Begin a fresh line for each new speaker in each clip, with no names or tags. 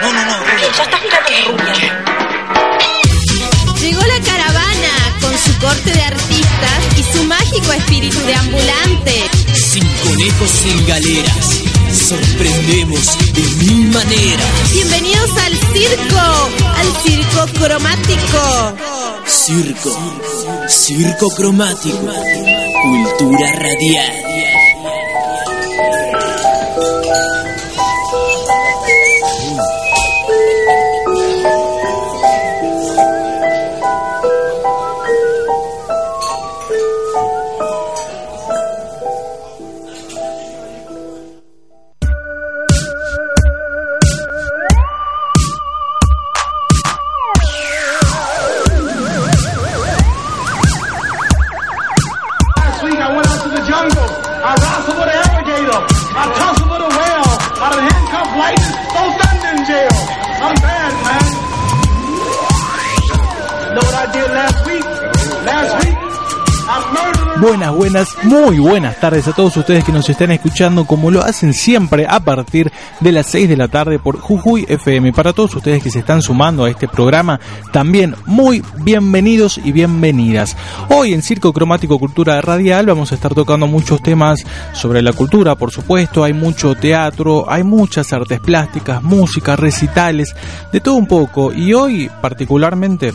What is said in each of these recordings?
No, no, no,
Ya está girando la rubia.
Llegó la caravana con su corte de artistas y su mágico espíritu de ambulante.
Sin conejos en galeras. Sorprendemos de mil maneras.
Bienvenidos al circo, al circo cromático.
Circo. Circo cromático. Cultura radial.
Buenas, buenas, muy buenas tardes a todos ustedes que nos están escuchando como lo hacen siempre a partir de las 6 de la tarde por Jujuy FM. Para todos ustedes que se están sumando a este programa, también muy bienvenidos y bienvenidas. Hoy en Circo Cromático Cultura Radial vamos a estar tocando muchos temas sobre la cultura, por supuesto, hay mucho teatro, hay muchas artes plásticas, música, recitales, de todo un poco. Y hoy particularmente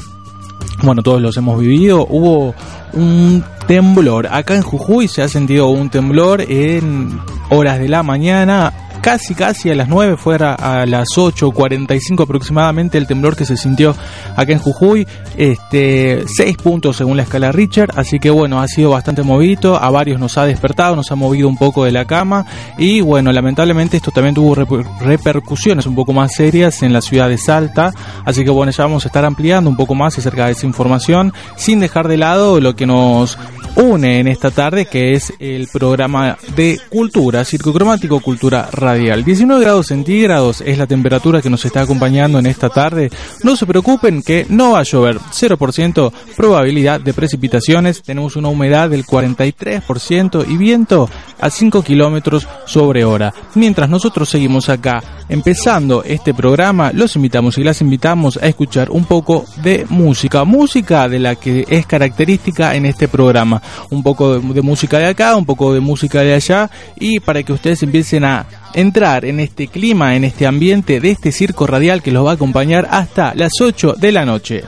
bueno, todos los hemos vivido, hubo un temblor. Acá en Jujuy se ha sentido un temblor en horas de la mañana, casi casi a las 9, fuera a las 8.45 aproximadamente el temblor que se sintió acá en Jujuy, este 6 puntos según la escala Richard, así que bueno, ha sido bastante movido, a varios nos ha despertado, nos ha movido un poco de la cama y bueno, lamentablemente esto también tuvo reper- repercusiones un poco más serias en la ciudad de Salta, así que bueno, ya vamos a estar ampliando un poco más acerca de esa información, sin dejar de lado lo que nos une en esta tarde, que es el programa de cultura, Circo Cromático Cultura Radial. 19 grados centígrados es la temperatura que nos está acompañando en esta tarde. No se preocupen que no va a llover. 0% probabilidad de precipitaciones. Tenemos una humedad del 43% y viento a 5 kilómetros sobre hora. Mientras nosotros seguimos acá empezando este programa, los invitamos y las invitamos a escuchar un poco de música. Música de la que es característica en este programa. Un poco de, música de acá, un poco de música de allá y para que ustedes empiecen a entrar en este clima, en este ambiente de este circo radial que los va a acompañar hasta las 8 de la noche.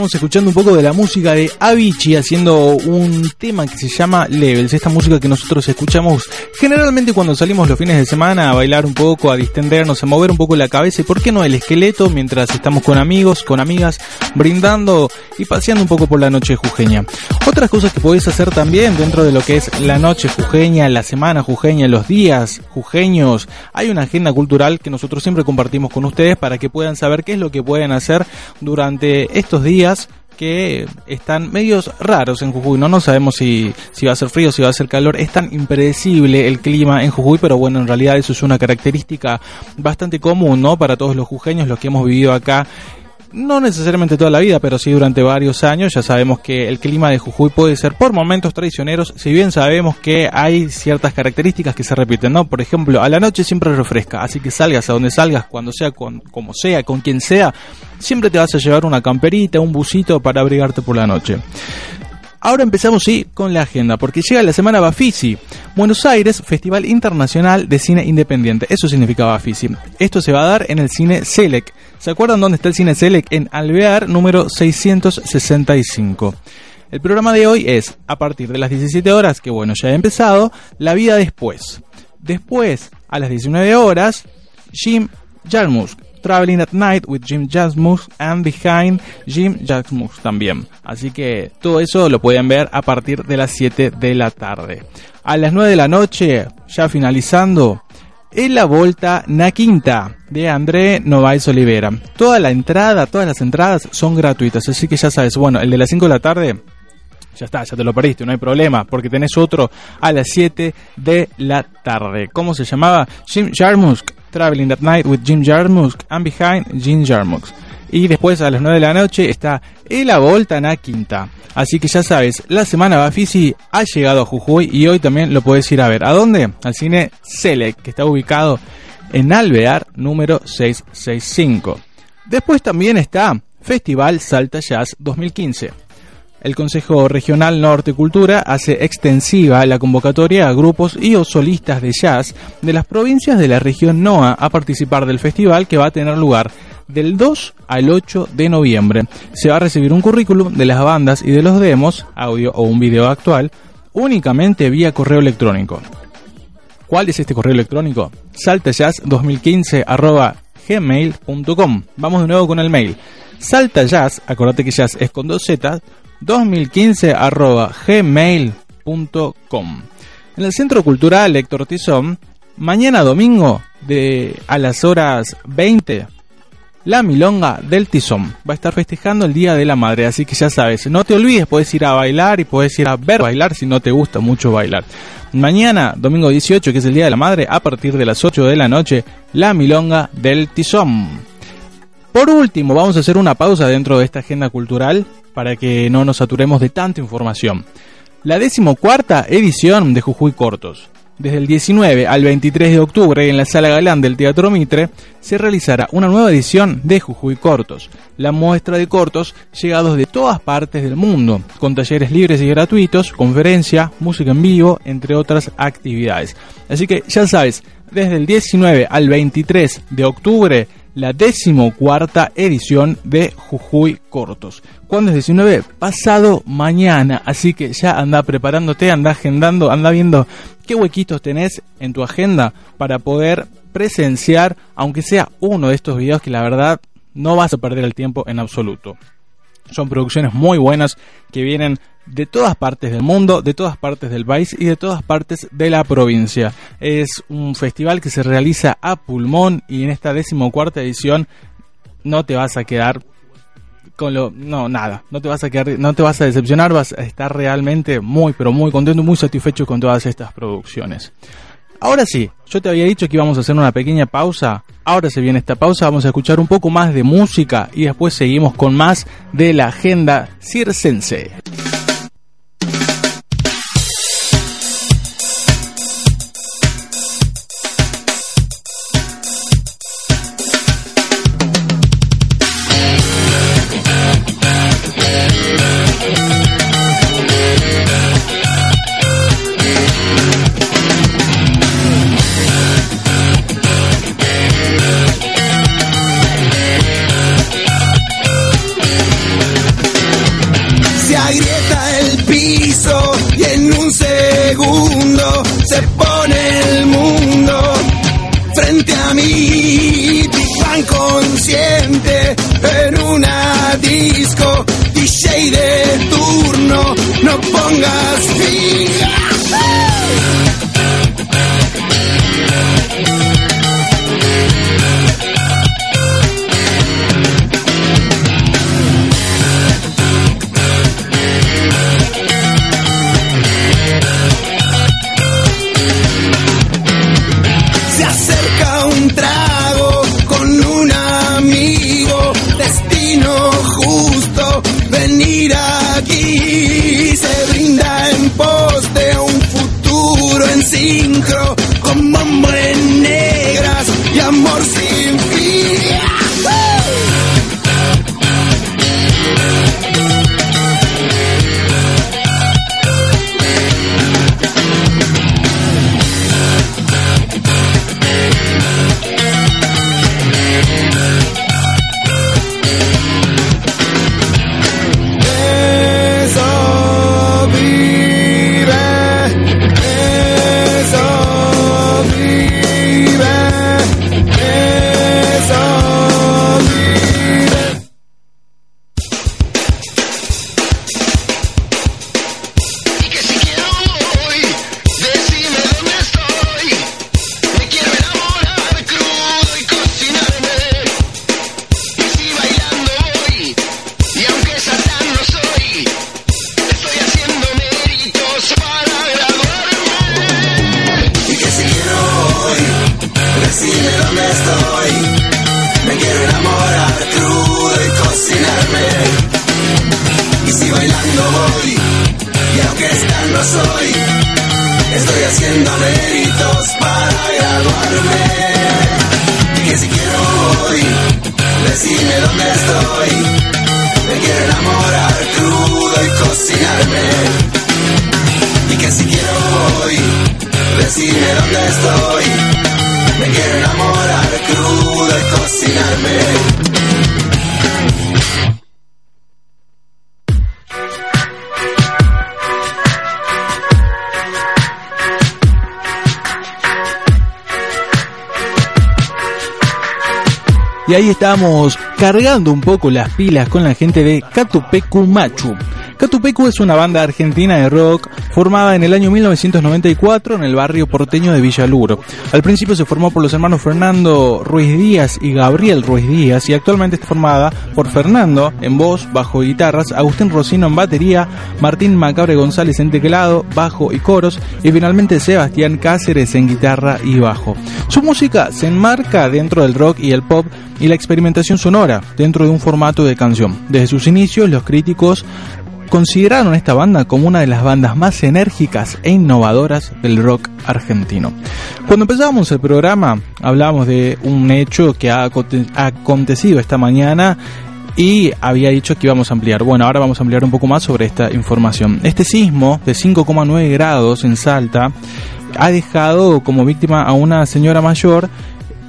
Estamos escuchando un poco de la música de Avicii haciendo un tema que se llama Levels, esta música que nosotros escuchamos generalmente cuando salimos los fines de semana a bailar un poco, a distendernos, a mover un poco la cabeza y por qué no el esqueleto mientras estamos con amigos, con amigas, brindando y paseando un poco por la noche jujeña. Otras cosas que podéis hacer también dentro de lo que es la noche jujeña, la semana jujeña, los días jujeños, hay una agenda cultural que nosotros siempre compartimos con ustedes para que puedan saber qué es lo que pueden hacer durante estos días que están medios raros en Jujuy, no no sabemos si, si va a ser frío, si va a ser calor, es tan impredecible el clima en Jujuy, pero bueno, en realidad eso es una característica bastante común, ¿no? Para todos los jujeños, los que hemos vivido acá no necesariamente toda la vida, pero sí durante varios años. Ya sabemos que el clima de Jujuy puede ser por momentos traicioneros, si bien sabemos que hay ciertas características que se repiten, ¿no? Por ejemplo, a la noche siempre refresca, así que salgas a donde salgas, cuando sea, con, como sea, con quien sea, siempre te vas a llevar una camperita, un busito para abrigarte por la noche. Ahora empezamos sí con la agenda, porque llega la semana Bafisi. Buenos Aires, Festival Internacional de Cine Independiente. Eso significa Bafisi. Esto se va a dar en el cine Selec. ¿Se acuerdan dónde está el cine Selec? En Alvear número 665. El programa de hoy es, a partir de las 17 horas, que bueno, ya he empezado, La vida después. Después, a las 19 horas, Jim Jarmusch Traveling at Night with Jim Jasmus and Behind Jim Jasmus también. Así que todo eso lo pueden ver a partir de las 7 de la tarde. A las 9 de la noche, ya finalizando, en la Volta Na Quinta de André Novaes Olivera. Toda la entrada, todas las entradas son gratuitas, así que ya sabes, bueno, el de las 5 de la tarde ya está, ya te lo perdiste, no hay problema, porque tenés otro a las 7 de la tarde. ¿Cómo se llamaba? Jim Jarmusk, Traveling that Night with Jim Jarmusk, and Behind Jim Jarmusk. Y después a las 9 de la noche está El Volta en la Quinta. Así que ya sabes, la semana Bafisi ha llegado a Jujuy y hoy también lo puedes ir a ver. ¿A dónde? Al cine Select, que está ubicado en Alvear número 665. Después también está Festival Salta Jazz 2015 el Consejo Regional Norte Cultura hace extensiva la convocatoria a grupos y o solistas de jazz de las provincias de la región NOA a participar del festival que va a tener lugar del 2 al 8 de noviembre. Se va a recibir un currículum de las bandas y de los demos, audio o un video actual, únicamente vía correo electrónico. ¿Cuál es este correo electrónico? saltajazz2015 gmail.com. Vamos de nuevo con el mail. Saltajazz, acordate que jazz es con dos Z, 2015 gmail.com. En el Centro Cultural Héctor Tizón, mañana domingo de a las horas 20, la Milonga del Tizón va a estar festejando el Día de la Madre, así que ya sabes, no te olvides, puedes ir a bailar y puedes ir a ver bailar si no te gusta mucho bailar. Mañana, domingo 18, que es el Día de la Madre, a partir de las 8 de la noche, la Milonga del Tizón. Por último, vamos a hacer una pausa dentro de esta agenda cultural para que no nos saturemos de tanta información. La decimocuarta edición de Jujuy Cortos. Desde el 19 al 23 de octubre en la Sala Galán del Teatro Mitre se realizará una nueva edición de Jujuy Cortos, la muestra de cortos llegados de todas partes del mundo, con talleres libres y gratuitos, conferencia, música en vivo, entre otras actividades. Así que ya sabes, desde el 19 al 23 de octubre la decimocuarta edición de Jujuy Cortos. ¿Cuándo es 19? Pasado mañana. Así que ya anda preparándote, anda agendando, anda viendo qué huequitos tenés en tu agenda para poder presenciar, aunque sea uno de estos videos que la verdad no vas a perder el tiempo en absoluto. Son producciones muy buenas que vienen de todas partes del mundo, de todas partes del país y de todas partes de la provincia. Es un festival que se realiza a pulmón y en esta decimocuarta edición no te vas a quedar con lo no nada, no te vas a quedar no te vas a decepcionar, vas a estar realmente muy pero muy contento, muy satisfecho con todas estas producciones. Ahora sí, yo te había dicho que íbamos a hacer una pequeña pausa. Ahora se viene esta pausa, vamos a escuchar un poco más de música y después seguimos con más de la agenda circense. Cargando un poco las pilas con la gente de Catupecu Machu. Catupecu es una banda argentina de rock formada en el año 1994 en el barrio porteño de Villaluro. Al principio se formó por los hermanos Fernando Ruiz Díaz y Gabriel Ruiz Díaz y actualmente está formada por Fernando en voz, bajo y guitarras, Agustín Rocino en batería, Martín Macabre González en teclado, bajo y coros y finalmente Sebastián Cáceres en guitarra y bajo. Su música se enmarca dentro del rock y el pop y la experimentación sonora dentro de un formato de canción. Desde sus inicios los críticos consideraron esta banda como una de las bandas más enérgicas e innovadoras del rock argentino. Cuando empezábamos el programa hablábamos de un hecho que ha aconte- ha acontecido esta mañana y había dicho que íbamos a ampliar. Bueno, ahora vamos a ampliar un poco más sobre esta información. Este sismo de 5,9 grados en Salta ha dejado como víctima a una señora mayor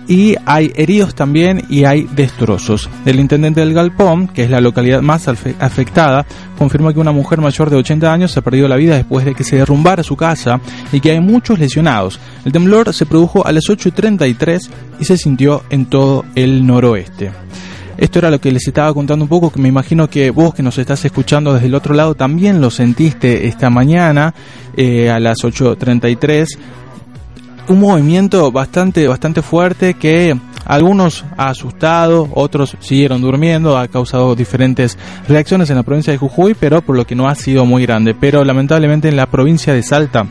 y hay heridos también y hay destrozos. El intendente del Galpón, que es la localidad más afectada, confirmó que una mujer mayor de 80 años ha perdido la vida después de que se derrumbara su casa y que hay muchos lesionados. El temblor se produjo a las 8.33 y se sintió en todo el noroeste. Esto era lo que les estaba contando un poco, que me imagino que vos que nos estás escuchando desde el otro lado también lo sentiste esta mañana eh, a las 8.33 un movimiento bastante bastante fuerte que algunos ha asustado, otros siguieron durmiendo, ha causado diferentes reacciones en la provincia de Jujuy, pero por lo que no ha sido muy grande. Pero lamentablemente en la provincia de Salta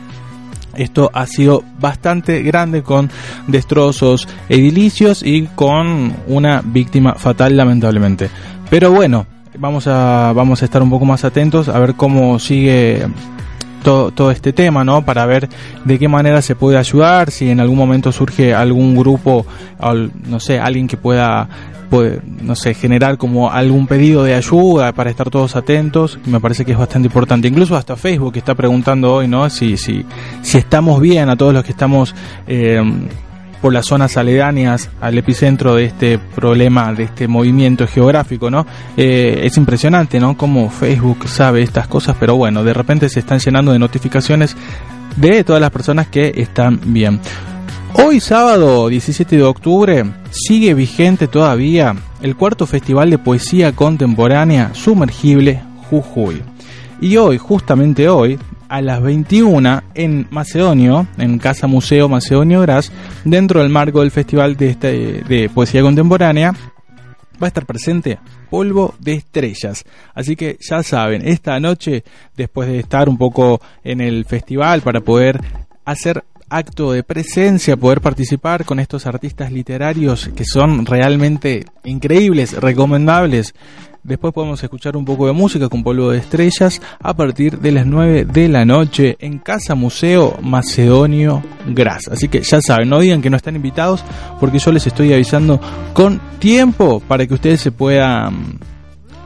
esto ha sido bastante grande con destrozos edilicios y con una víctima fatal lamentablemente. Pero bueno, vamos a vamos a estar un poco más atentos a ver cómo sigue todo, todo este tema, ¿no? Para ver de qué manera se puede ayudar, si en algún momento surge algún grupo, no sé, alguien que pueda, puede, no sé, generar como algún pedido de ayuda para estar todos atentos, me parece que es bastante importante. Incluso hasta Facebook está preguntando hoy, ¿no? Si, si, si estamos bien a todos los que estamos eh, por las zonas aledañas al epicentro de este problema, de este movimiento geográfico, ¿no? Eh, es impresionante, ¿no? Cómo Facebook sabe estas cosas, pero bueno, de repente se están llenando de notificaciones de todas las personas que están bien. Hoy sábado 17 de octubre sigue vigente todavía el cuarto Festival de Poesía Contemporánea Sumergible Jujuy. Y hoy, justamente hoy, a las 21 en Macedonio, en Casa Museo Macedonio Gras, dentro del marco del Festival de, este, de Poesía Contemporánea, va a estar presente Polvo de Estrellas. Así que ya saben, esta noche, después de estar un poco en el festival para poder hacer acto de presencia, poder participar con estos artistas literarios que son realmente increíbles, recomendables. Después podemos escuchar un poco de música con polvo de estrellas a partir de las 9 de la noche en Casa Museo Macedonio Gras. Así que ya saben, no digan que no están invitados porque yo les estoy avisando con tiempo para que ustedes se puedan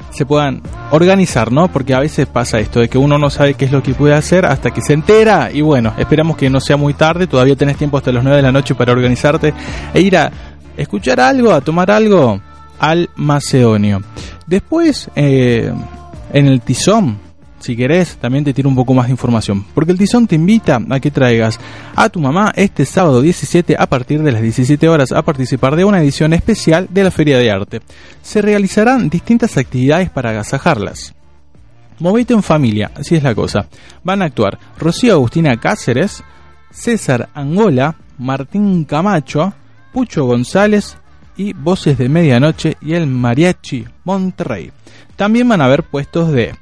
se puedan organizar, ¿no? Porque a veces pasa esto de que uno no sabe qué es lo que puede hacer hasta que se entera y bueno, esperamos que no sea muy tarde, todavía tenés tiempo hasta las 9 de la noche para organizarte e ir a escuchar algo, a tomar algo al Macedonio. Después, eh, en el Tizón, si querés, también te tiro un poco más de información. Porque el Tizón te invita a que traigas a tu mamá este sábado 17 a partir de las 17 horas a participar de una edición especial de la Feria de Arte. Se realizarán distintas actividades para agasajarlas. Movete en familia, así es la cosa. Van a actuar Rocío Agustina Cáceres, César Angola, Martín Camacho, Pucho González y Voces de Medianoche y el Mariachi Monterrey. También van a haber puestos de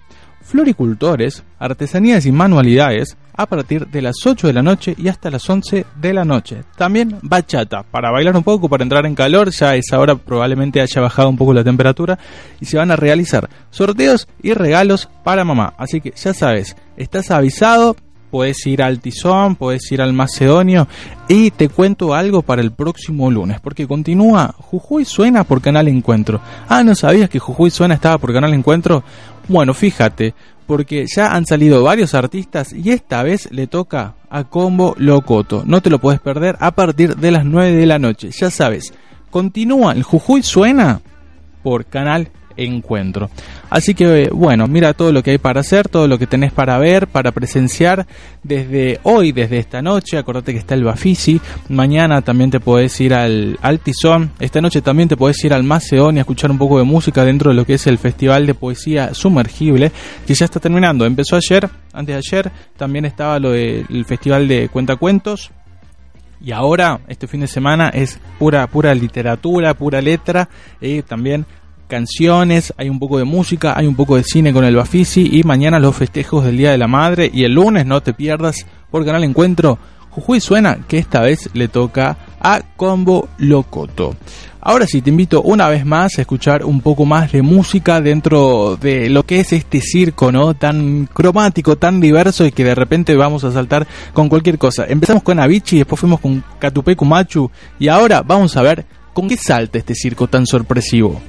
floricultores, artesanías y manualidades a partir de las 8 de la noche y hasta las 11 de la noche. También bachata, para bailar un poco, para entrar en calor, ya a esa hora probablemente haya bajado un poco la temperatura y se van a realizar sorteos y regalos para mamá. Así que ya sabes, estás avisado, puedes ir al Tizón, puedes ir al Macedonio y te cuento algo para el próximo lunes, porque continúa Jujuy suena por Canal Encuentro. Ah, ¿no sabías que Jujuy suena estaba por Canal Encuentro? Bueno, fíjate, porque ya han salido varios artistas y esta vez le toca a Combo Locoto. No te lo puedes perder a partir de las 9 de la noche. Ya sabes, continúa el Jujuy suena por Canal encuentro. Así que bueno, mira todo lo que hay para hacer, todo lo que tenés para ver, para presenciar desde hoy, desde esta noche. Acordate que está el Bafisi. Mañana también te podés ir al, al Tizón. Esta noche también te podés ir al Macedón y escuchar un poco de música dentro de lo que es el Festival de Poesía Sumergible, que ya está terminando. Empezó ayer, antes de ayer, también estaba lo del Festival de Cuentacuentos. Y ahora, este fin de semana, es pura, pura literatura, pura letra. Y también canciones, hay un poco de música, hay un poco de cine con el Bafisi y mañana los festejos del Día de la Madre y el lunes no te pierdas por Canal Encuentro. Jujuy suena que esta vez le toca a Combo Locoto. Ahora sí, te invito una vez más a escuchar un poco más de música dentro de lo que es este circo, ¿no? Tan cromático, tan diverso y que de repente vamos a saltar con cualquier cosa. Empezamos con Avicii, después fuimos con Catupecu Machu y ahora vamos a ver con qué salta este circo tan sorpresivo.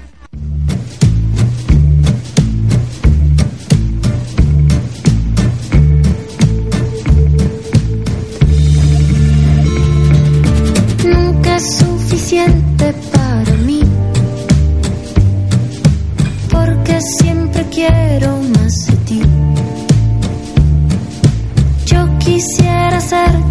Nunca es suficiente para mí, porque siempre quiero más de ti. Yo quisiera hacerte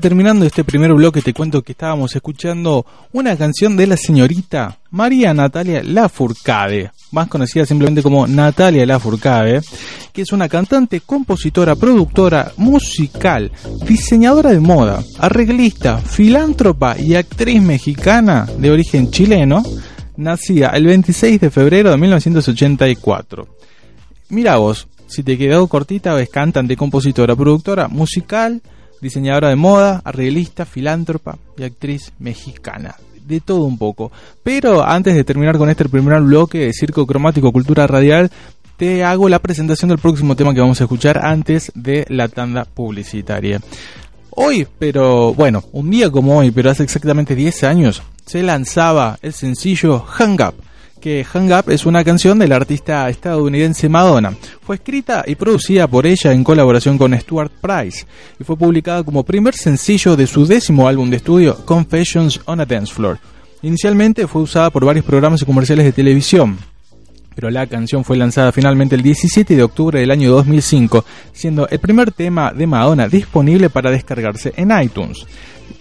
terminando este primer bloque, te cuento que estábamos escuchando una canción de la señorita María Natalia Lafourcade, más conocida simplemente como Natalia Lafourcade, que es una cantante, compositora, productora, musical, diseñadora de moda, arreglista, filántropa y actriz mexicana de origen chileno, nacida el 26 de febrero de 1984. Mira vos, si te quedó cortita, es cantante, compositora, productora, musical, diseñadora de moda, arreglista, filántropa y actriz mexicana. De todo un poco. Pero antes de terminar con este primer bloque de Circo Cromático Cultura Radial, te hago la presentación del próximo tema que vamos a escuchar antes de la tanda publicitaria. Hoy, pero bueno, un día como hoy, pero hace exactamente 10 años, se lanzaba el sencillo Hang Up que Hang Up es una canción del artista estadounidense Madonna. Fue escrita y producida por ella en colaboración con Stuart Price y fue publicada como primer sencillo de su décimo álbum de estudio, Confessions on a Dance Floor. Inicialmente fue usada por varios programas y comerciales de televisión, pero la canción fue lanzada finalmente el 17 de octubre del año 2005, siendo el primer tema de Madonna disponible para descargarse en iTunes.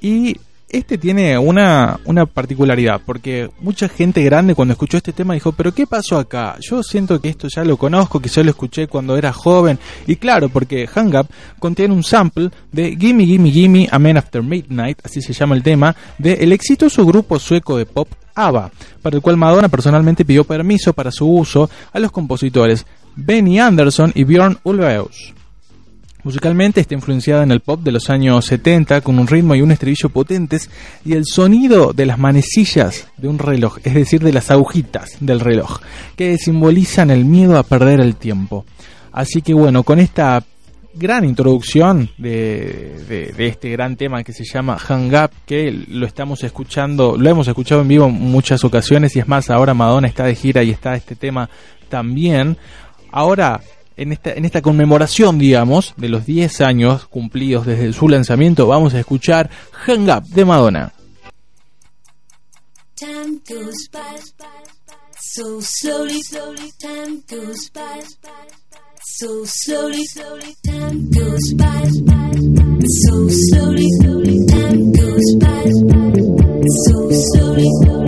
Y este tiene una, una particularidad, porque mucha gente grande cuando escuchó este tema dijo, pero ¿qué pasó acá? Yo siento que esto ya lo conozco, que yo lo escuché cuando era joven, y claro, porque Hang Up contiene un sample de Gimme Gimme Gimme A Man After Midnight, así se llama el tema, del exitoso grupo sueco de pop ABBA, para el cual Madonna personalmente pidió permiso para su uso a los compositores Benny Anderson y Björn Ulvaeus. Musicalmente está influenciada en el pop de los años 70 con un ritmo y un estribillo potentes y el sonido de las manecillas de un reloj, es decir, de las agujitas del reloj, que simbolizan el miedo a perder el tiempo. Así que bueno, con esta gran introducción de, este gran tema que se llama Hang Up, que lo estamos escuchando, lo hemos escuchado en vivo en muchas ocasiones y es más, ahora Madonna está de gira y está este tema también. Ahora en esta, en esta conmemoración, digamos, de los 10 años cumplidos desde su lanzamiento, vamos a escuchar Hang Up de Madonna.
So slowly, slowly. Time goes so slowly, slowly. Time goes by so slowly, slowly. Time goes by so slowly, slowly.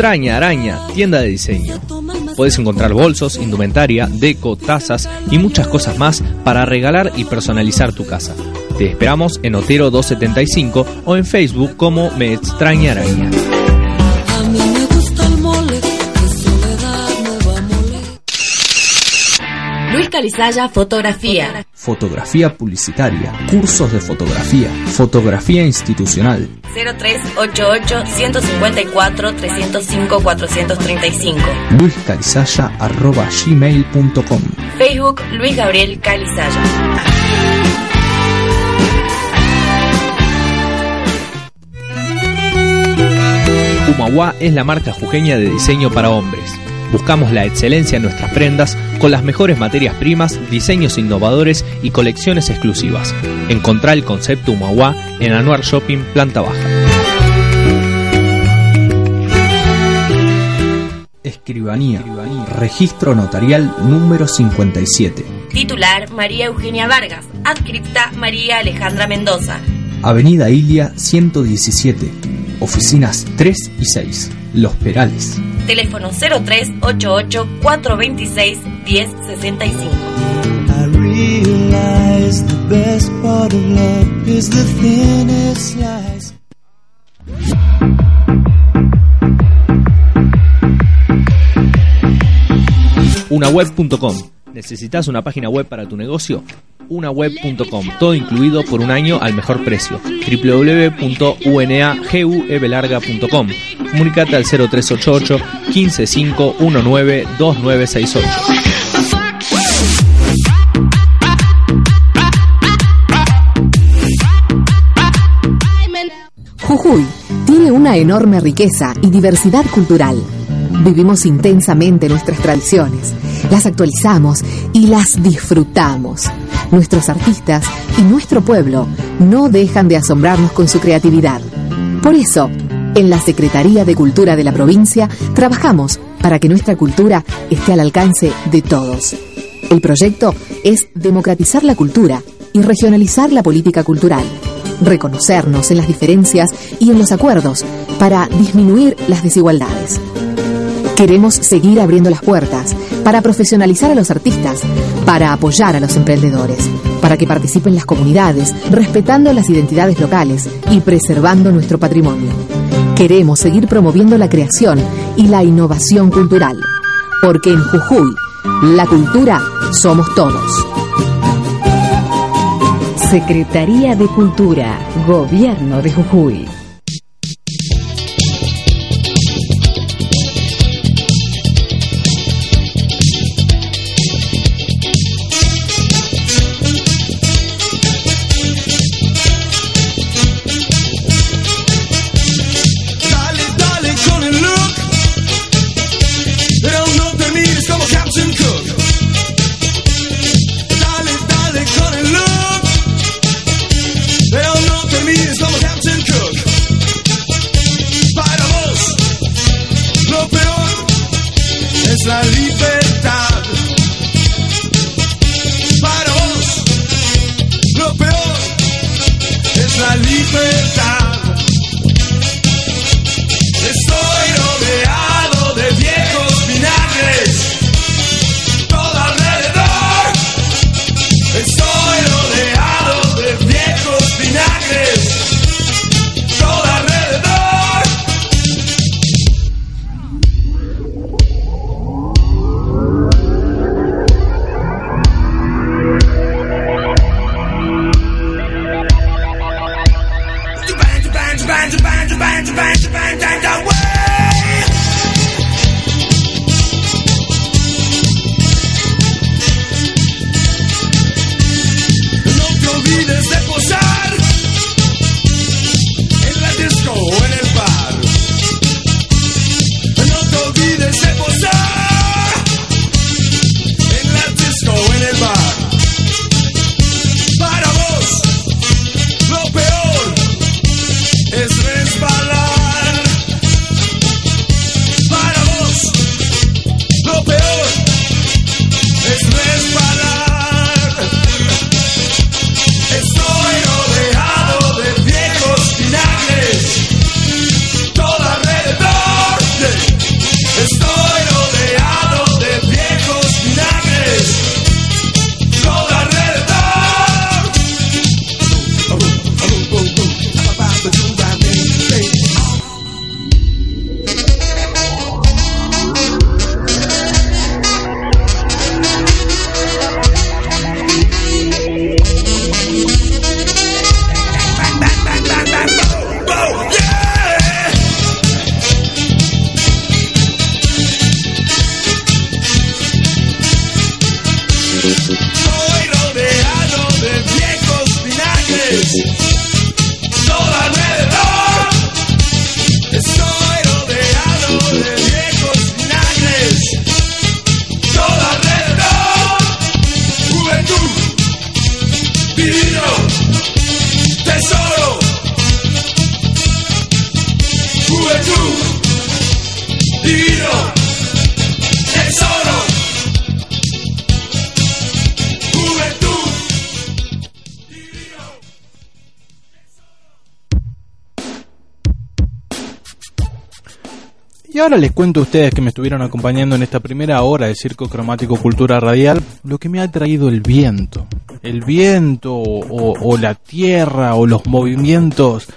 Extraña araña, tienda de diseño. Puedes encontrar bolsos, indumentaria, deco, tazas y muchas cosas más para regalar y personalizar tu casa. Te esperamos en Otero 275 o en Facebook como Me extraña araña.
Luis Calizaya Fotografía.
Fotografía publicitaria, cursos de fotografía, fotografía institucional.
0388 154 305 435.
luiscalizaya arroba gmail.com
Facebook Luis Gabriel Calizaya.
Humahuá es la marca jujeña de diseño para hombres. Buscamos la excelencia en nuestras prendas con las mejores materias primas, diseños innovadores y colecciones exclusivas. Encontrá el concepto Humahuá en Anuar Shopping Planta Baja.
Escribanía, registro notarial número 57,
Titular María Eugenia Vargas. Adscripta María Alejandra Mendoza.
Avenida Ilia 117, oficinas 3 y 6, Los Perales.
Teléfono 0388 426 1065.
I realize the best part of love is the thinnest slice.
Unaweb.com. ¿Necesitas una página web para tu negocio? Unaweb.com. Todo incluido por un año al mejor precio. www.unaguebelarga.com. Comunicate al 0388 15519 2968.
Jujuy tiene una enorme riqueza y diversidad cultural. Vivimos intensamente nuestras tradiciones, las actualizamos y las disfrutamos. Nuestros artistas y nuestro pueblo no dejan de asombrarnos con su creatividad. Por eso, en la Secretaría de Cultura de la provincia trabajamos para que nuestra cultura esté al alcance de todos. El proyecto es democratizar la cultura y regionalizar la política cultural reconocernos en las diferencias y en los acuerdos para disminuir las desigualdades. Queremos seguir abriendo las puertas para profesionalizar a los artistas, para apoyar a los emprendedores, para que participen las comunidades, respetando las identidades locales y preservando nuestro patrimonio. Queremos seguir promoviendo la creación y la innovación cultural, porque en Jujuy, la cultura somos todos.
Secretaría de Cultura, Gobierno de Jujuy.
Voy rodeado de viejos vinagres.
Ahora les cuento a ustedes que me estuvieron acompañando en esta primera hora de Circo Cromático Cultura Radial lo que me ha traído el viento. El viento o la tierra o los movimientos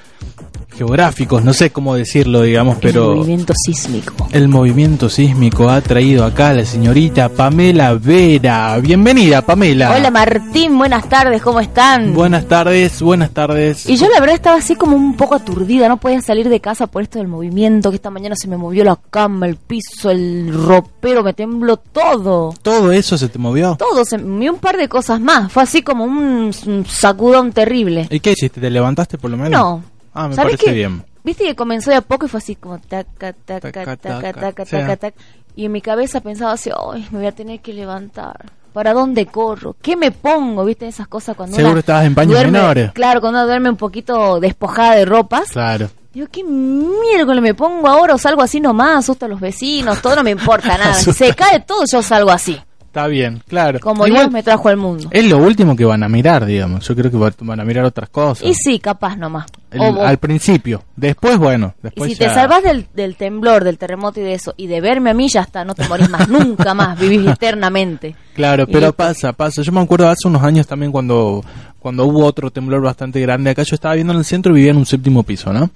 geográficos, no sé cómo decirlo, digamos, pero
El movimiento sísmico.
el movimiento sísmico ha traído acá a la señorita Pamela Vera. Bienvenida, Pamela.
Hola Martín, buenas tardes, ¿cómo están?
Buenas tardes, buenas tardes.
Y yo la verdad estaba así como un poco aturdida, no podía salir de casa por esto del movimiento, que esta mañana se me movió la cama, el piso, el ropero, me tembló todo.
¿Todo eso se te movió?
Todo, se me movió un par de cosas más, fue así como un, un sacudón terrible.
¿Y qué hiciste? ¿Te levantaste por lo menos?
No.
Ah, me
¿Sabes
parece
qué?
bien.
Viste que comenzó de a poco y fue así como taca, taca,
Taca,
taca,
taca,
taca,
sí.
taca, taca. Y en mi cabeza pensaba así, ay, me voy a tener que levantar. ¿Para dónde corro? ¿Qué me pongo? ¿Viste esas cosas cuando
Seguro estabas en paños
duerme-
menores.
Claro, cuando uno duerme un poquito despojada de ropas.
Claro.
Digo, ¿qué miércoles me pongo ahora o salgo así nomás? Asusto a los vecinos, todo no me importa nada. Si se cae todo, yo salgo así.
Está bien, claro.
Como
Igual,
Dios me trajo al mundo.
Es lo último que van a mirar, digamos. Yo creo que va- van a mirar otras cosas.
Y sí, capaz nomás.
El- al principio. Después, bueno.
Y
Después
si te salvas del, del temblor, del terremoto y de eso, y de verme a mí, ya está, no te morís más, nunca más, vivís eternamente.
Claro,
Y
pero pasa, pasa. Yo me acuerdo hace unos años también cuando, cuando hubo otro temblor bastante grande. Acá yo estaba viendo en el centro y vivía en un séptimo piso, ¿no?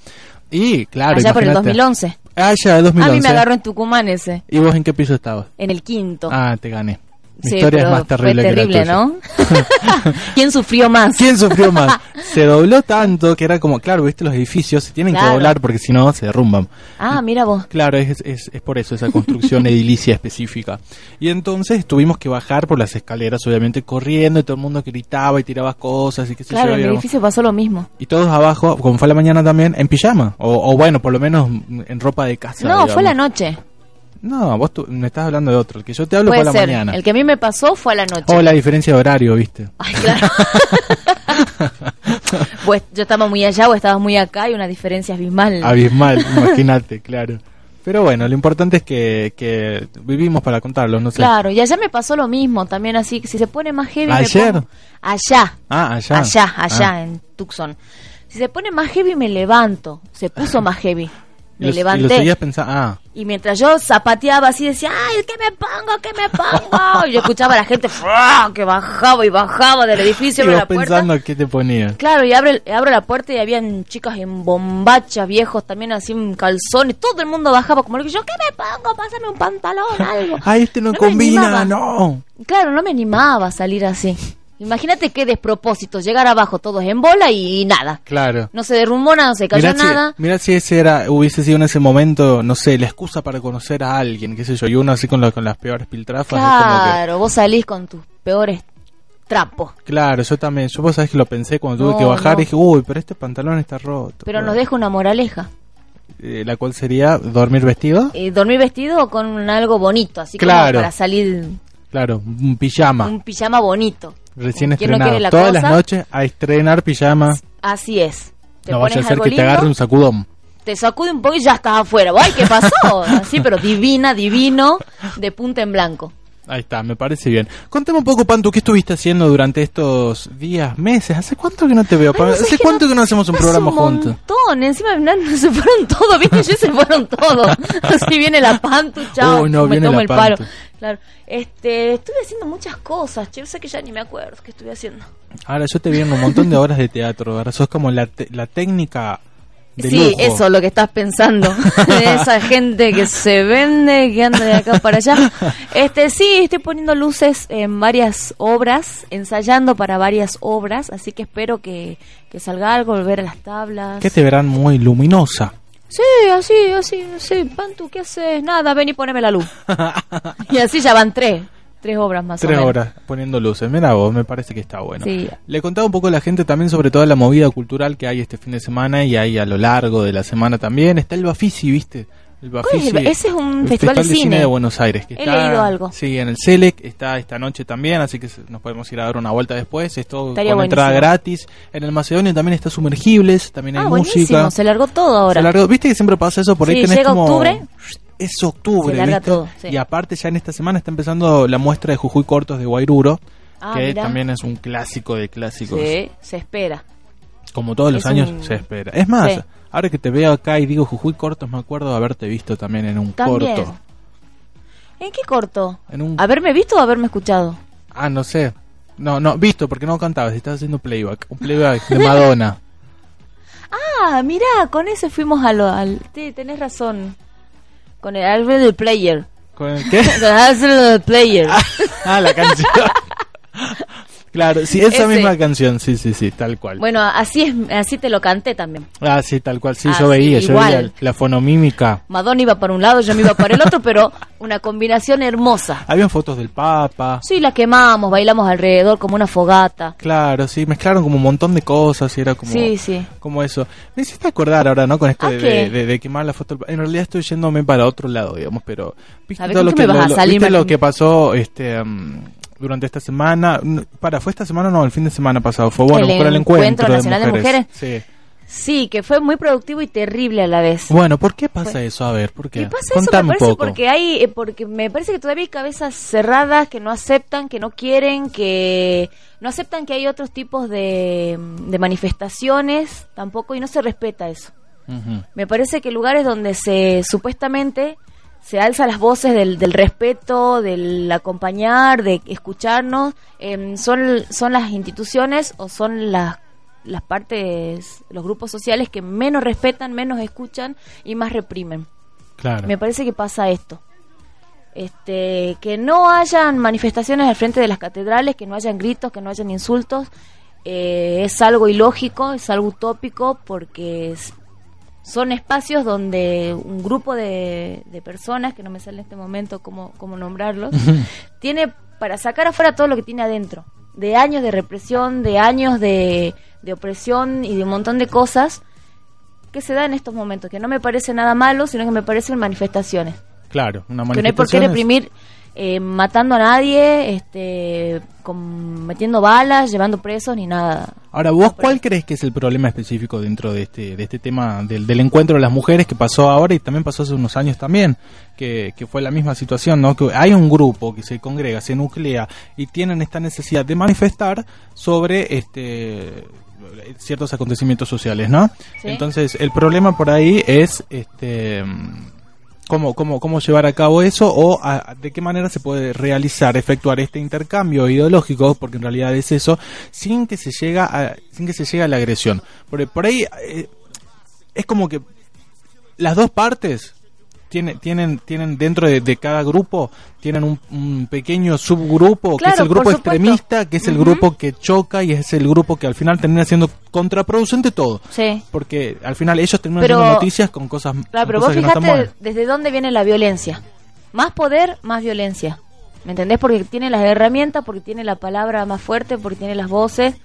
Y claro,
Allá por el
imagínate.
2011.
Ah, ya, de 2011.
A mí me agarró en Tucumán ese,
¿Y vos en qué piso estabas?
en el quinto.
Ah, te gané. Mi historia es más terrible,
fue terrible,
que la tuya.
¿no? ¿Quién sufrió más?
¿Quién sufrió más? Se dobló tanto que era como, claro, viste, los edificios se tienen que doblar porque si no se derrumban.
Ah, mira vos.
Claro, es, es, es por eso esa construcción edilicia específica. Y entonces tuvimos que bajar por las escaleras, obviamente corriendo, y todo el mundo gritaba y tiraba cosas y qué sé
Claro,
yo.
en el edificio pasó lo mismo.
Y todos abajo, como fue a la mañana también, en pijama. O, o bueno, por lo menos en ropa de casa.
No, fue la noche.
No, vos tú- me estás hablando de otro. El que yo te hablo fue a la
ser.
mañana.
El que a mí me pasó fue a la noche.
O la diferencia de horario, viste.
Ay, claro. pues yo estaba muy allá o estabas muy acá, hay una diferencia abismal.
Abismal, imagínate, claro. Pero bueno, lo importante es que, que vivimos para contarlo, no sé.
Claro, y allá me pasó lo mismo, también así, que si se pone más heavy me
¿Ayer?
pongo- Allá.
Ah, allá.
Allá, allá,
Ah.
en Tucson. Si se pone más heavy me levanto, se puso más heavy.
Y
Me
y lo
levanté.
pensando, ah,
Y mientras yo zapateaba así decía, ay, ¿qué me pongo? ¿Qué me pongo? Y yo escuchaba a la gente que bajaba y bajaba del edificio,
y
la puerta.
pensando qué te ponías.
Claro, y abre, abro la puerta y habían chicas en bombachas, viejos también así en calzones, todo el mundo bajaba como que yo, ¿qué me pongo? Pásame un pantalón, algo.
Ah, este no,
No
combina, no.
Claro, no me animaba a salir así. Imagínate qué despropósito, llegar abajo todos en bola y, nada.
Claro.
No se derrumbó nada, no se cayó
Mirá
nada.
si, mirá si ese era, hubiese sido en ese momento, no sé, la excusa para conocer a alguien, qué sé yo, y uno así con, la- con las peores piltrafas. es como que-
Claro, vos salís con tus peores trapos.
claro, yo también, yo vos sabés que lo pensé cuando tuve
No,
que bajar,
no.
dije, uy, pero este pantalón está roto.
Pero
Bueno,
nos deja una moraleja.
eh, la cual sería dormir vestido,
Eh, dormir vestido con algo bonito, así
Claro.
como para salir
claro, un pijama,
un pijama bonito.
Recién
¿quién no
estrenado,
la
todas
cosa?
las noches a estrenar pijama,
Así es. Te
no vaya a ser que te agarre un sacudón.
te sacude un poco y ya estás afuera. ¡Ay, qué pasó! Así, pero divina, divino, de punta en blanco.
Ahí está, me parece bien. Contame un poco, Pantu, ¿qué estuviste haciendo durante estos días, meses? ¿Hace cuánto que no te veo?
Ay,
¿Hace
que
cuánto que no hacemos un programa
un
juntos?
montón, encima no, se fueron todos, viste, yo se fueron todos. Así viene la pantu, chao,
Uy, no,
me
viene
tomo
la
el. Claro, este, estuve haciendo muchas cosas, yo sé que ya ni me acuerdo qué estuve haciendo.
Ahora yo te vi en un montón de horas de teatro, ahora sos como la, te- la técnica de
sí,
lujo.
eso es lo que estás pensando. de esa gente que se vende, que anda de acá para allá. Este, sí, estoy poniendo luces en varias obras, ensayando para varias obras, así que espero que, que salga algo, volver a las tablas.
Que te verán muy luminosa.
Sí, así, así, así. Pantu, ¿qué haces? Nada, ven y poneme la luz. y así ya van tres, tres obras más o
Tres
menos.
horas poniendo luces. Mira vos, me parece que está bueno.
Sí.
Le contaba un poco a la gente también sobre toda la movida cultural que hay este fin de semana y hay a lo largo de la semana también. Está el Bafisi, ¿viste? El
¿Cuál es el
Bafisi,
ese es un
el
festival de cine.
de Buenos Aires. Que
He
está,
leído algo.
Sí, en el Selec está esta noche también, así que nos podemos ir a dar una vuelta después. Es todo
Estaría
con entrada gratis. En el Macedonio también está Sumergibles, también hay
Ah,
música.
buenísimo, se largó todo ahora.
Se largó- ¿Viste que siempre pasa eso? Por ahí
Sí,
tenés
llega
como...
octubre,
Es octubre,
se larga
¿viste?
todo, sí.
Y aparte ya en esta semana está empezando la muestra de Jujuy Cortos de Guairuro,
Ah,
que
mirá.
también es un clásico de clásicos.
Sí, se espera.
Como todos los
Es
años
un-
se espera. Es más,
Sí.
ahora que te veo acá y digo Jujuy Cortos, me acuerdo de haberte visto también en un
También.
corto.
¿En qué corto?
En un...
¿Haberme visto o haberme escuchado?
Ah, no sé. No, no, visto, porque no cantabas, estabas haciendo playback. Un playback de Madonna.
Ah, mirá, con ese fuimos a lo, al... Sí, tenés razón. Con el álbum del player.
¿Con el qué?
Con el álbum del player.
Ah, la canción. claro, sí, esa
Ese.
misma canción, sí, sí, sí, tal cual.
Bueno, así es, así te lo canté también.
Ah, sí, tal cual, sí, yo veía, yo
igual.
veía la fonomímica.
Madonna iba para un lado, yo me iba para el otro, pero una combinación hermosa.
Habían fotos del Papa.
Sí, la quemamos, bailamos alrededor como una fogata.
Claro, sí, mezclaron como un montón de cosas y era como,
Sí, sí.
como eso. Me hiciste acordar ahora, ¿no? Con esto
¿A
de, de, de- de quemar la foto. del Pa- En realidad estoy yéndome para otro lado, digamos, pero ¿viste
A ver,
todo
¿con
lo
qué
que,
me vas
lo-
a
lo-
salir,
¿viste lo
Martín?
que pasó este mm, durante esta semana? Mm, Para, ¿fue esta semana o no? El fin de semana pasado. Fue bueno,
El
el encuentro,
Encuentro Nacional de Mujeres.
Sí.
Sí, que fue muy productivo y terrible a la vez.
Bueno, ¿por qué pasa eso? A ver, ¿por qué?
¿Qué pasa eso? Me parece
poco.
porque hay, eh, porque me parece que todavía hay cabezas cerradas que no aceptan, que no quieren, que no aceptan que hay otros tipos de, de manifestaciones tampoco y no se respeta eso. Me parece que lugares donde se supuestamente se alza las voces del, del respeto, del acompañar, de escucharnos, em, son, son las instituciones o son las, las partes, los grupos sociales que menos respetan, menos escuchan y más reprimen.
Claro.
Me parece que pasa esto. Este, que no hayan manifestaciones al frente de las catedrales, que no hayan gritos, que no hayan insultos, eh, es algo ilógico, es algo utópico, porque es- son espacios donde un grupo de, de personas, que no me sale en este momento cómo, cómo nombrarlos, tiene para sacar afuera todo lo que tiene adentro, de años de represión, de años de, de opresión y de un montón de cosas que se da en estos momentos, que no me parece nada malo, sino que me parecen manifestaciones.
Claro, una
Que no hay por qué
manifestación
reprimir eh, matando a nadie, este, con- metiendo balas, llevando presos, ni nada.
Ahora, ¿vos cuál crees que es el problema específico dentro de este, de este tema del, del encuentro de las mujeres que pasó ahora y también pasó hace unos años también? Que, que fue la misma situación, ¿no? Que hay un grupo que se congrega, se nuclea y tienen esta necesidad de manifestar sobre este ciertos acontecimientos sociales, ¿no?
Sí.
Entonces, el problema por ahí es este cómo, cómo, cómo llevar a cabo eso o a- de qué manera se puede realizar, efectuar este intercambio ideológico, porque en realidad es eso, sin que se llega a, sin que se llegue a la agresión. Por, por ahí eh, es como que las dos partes tienen, tienen, tienen dentro de, de cada grupo, tienen un, un pequeño subgrupo, que es el grupo extremista, que es el grupo que choca y es el grupo que al final termina siendo contraproducente todo.
Sí.
Porque al final ellos terminan
Pero-
haciendo noticias con cosas,
Claro, pero vos
cosas
fijate desde dónde viene la violencia. Más poder, más violencia. ¿Me entendés? Porque tiene las herramientas, porque tiene la palabra más fuerte, porque tiene las voces.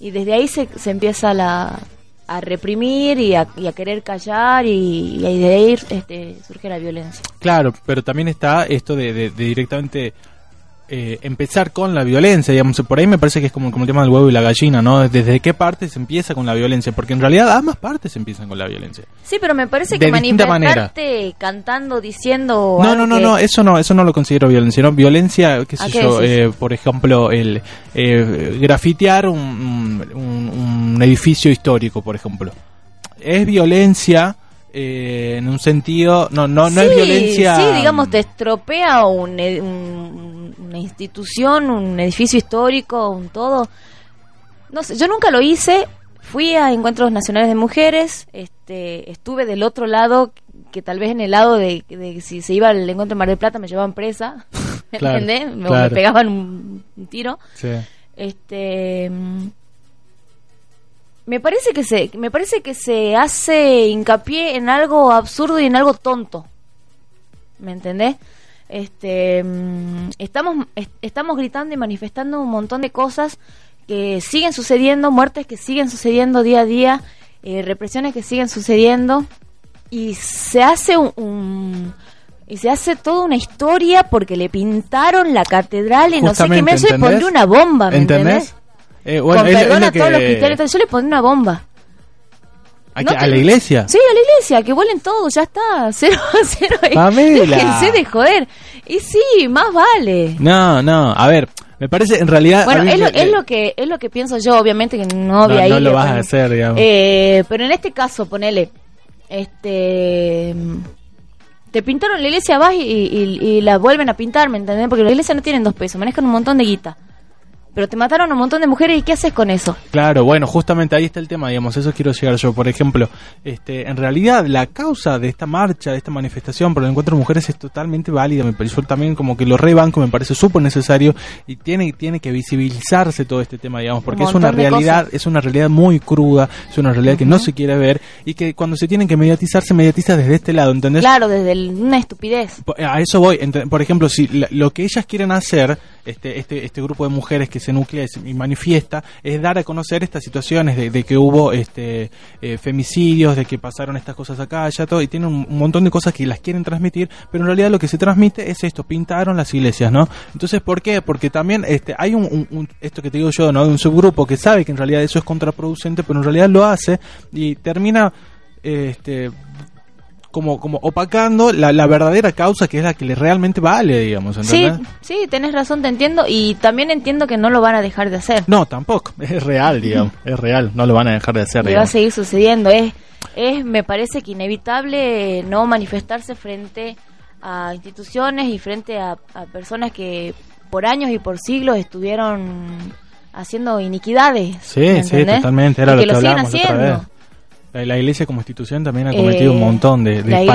Y desde ahí se, se empieza la, a reprimir y a, y a querer callar y, y de ahí este, surge la violencia.
Claro, pero también está esto de- de directamente eh, empezar con la violencia, digamos, por ahí me parece que es como, como el tema del huevo y la gallina, ¿no? Desde qué parte se empieza con la violencia, porque en realidad ambas partes empiezan con la violencia.
Sí, pero me parece
De
que manifestarte cantando, diciendo...
No, no, no,
que-
no, eso no, eso no lo considero violencia, ¿no? Violencia, qué sé
¿A qué
yo, eh, por ejemplo, el eh, grafitear un, un- un- un edificio histórico, por ejemplo. Es violencia eh, en un sentido, no, no, no es violencia...
Sí, digamos, te estropea un, ed- un- una institución, un edificio histórico, un todo. No sé, yo nunca lo hice. Fui a encuentros nacionales de mujeres, este, estuve del otro lado, que tal vez en el lado de, que si se iba al encuentro en Mar del Plata me llevaban presa, ¿me
Claro,
entendés? Me,
claro.
me pegaban un, un tiro.
Sí.
Este mm, me parece que se me parece que se hace hincapié en algo absurdo y en algo tonto. ¿Me entendés? Este mm, estamos est- estamos gritando y manifestando un montón de cosas que siguen sucediendo, muertes que siguen sucediendo día a día, eh, represiones que siguen sucediendo y se hace un, un- y se hace toda una historia porque le pintaron la catedral y no sé qué me yo le pondría una bomba, ¿me
¿Entendés?
entendés?
Eh, bueno,
Con
es-
perdón a todos los cristianos, yo le pondría una bomba.
¿A,
No
a la iglesia?
Sí, a la iglesia, que vuelen todos, ya está. Cero, cero.
Pamela.
Déjense de joder. Y sí, más vale.
No, no, a ver, Me parece, en realidad...
Bueno,
a
es lo, es lo que es lo que pienso yo, obviamente que no
No,
voy a
no lo vas a hacer, digamos.
Eh, pero en este caso, ponele, este, te pintaron la iglesia, vas y, y- y la vuelven a pintar, ¿me entendés? Porque la iglesia no tienen dos pesos, manejan un montón de guita. Pero te mataron a un montón de mujeres y ¿qué haces con eso?
Claro, bueno, justamente ahí está el tema, digamos, eso quiero llegar yo. Por ejemplo, este, en realidad la causa de esta marcha, de esta manifestación por el encuentro de mujeres es totalmente válida, me pareció también como que lo rebanco, me parece súper necesario y tiene, tiene que visibilizarse todo este tema, digamos, porque
Un
es una realidad,
cosas.
es una realidad muy cruda, es una realidad que no se quiere ver y que cuando se tienen que mediatizar, se mediatiza desde este lado, ¿entendés?
Claro, desde el- una estupidez.
A eso voy. Por ejemplo, si la- lo que ellas quieren hacer, este, este, este grupo de mujeres que se nuclea y se- manifiesta, es dar a conocer estas situaciones de, que hubo este, eh, femicidios, de que pasaron estas cosas acá, allá, todo, y tienen un, montón de cosas que las quieren transmitir, pero en realidad lo que se transmite es esto, pintaron las iglesias, ¿no? Entonces, ¿por qué? Porque también este, hay un, esto que te digo yo, ¿no? Un subgrupo que sabe que en realidad eso es contraproducente, pero en realidad lo hace y termina... Este, como, como opacando la, la verdadera causa que es la que le realmente vale, digamos,
Sí,
¿entendés?
sí, tenés razón, te entiendo. Y también entiendo que no lo van a dejar de hacer.
No, tampoco, es real, digamos, es real, no lo van a dejar de hacer,
Y va a seguir sucediendo. Es, es, me parece que inevitable no manifestarse frente a instituciones y frente a, a personas que por años y por siglos estuvieron haciendo iniquidades.
Sí,
¿me
sí, totalmente, era
Y
lo
que
que,
lo siguen
la otra
haciendo.
vez. La, la iglesia como institución también ha cometido
Eh,
un montón de, de
la iglesia,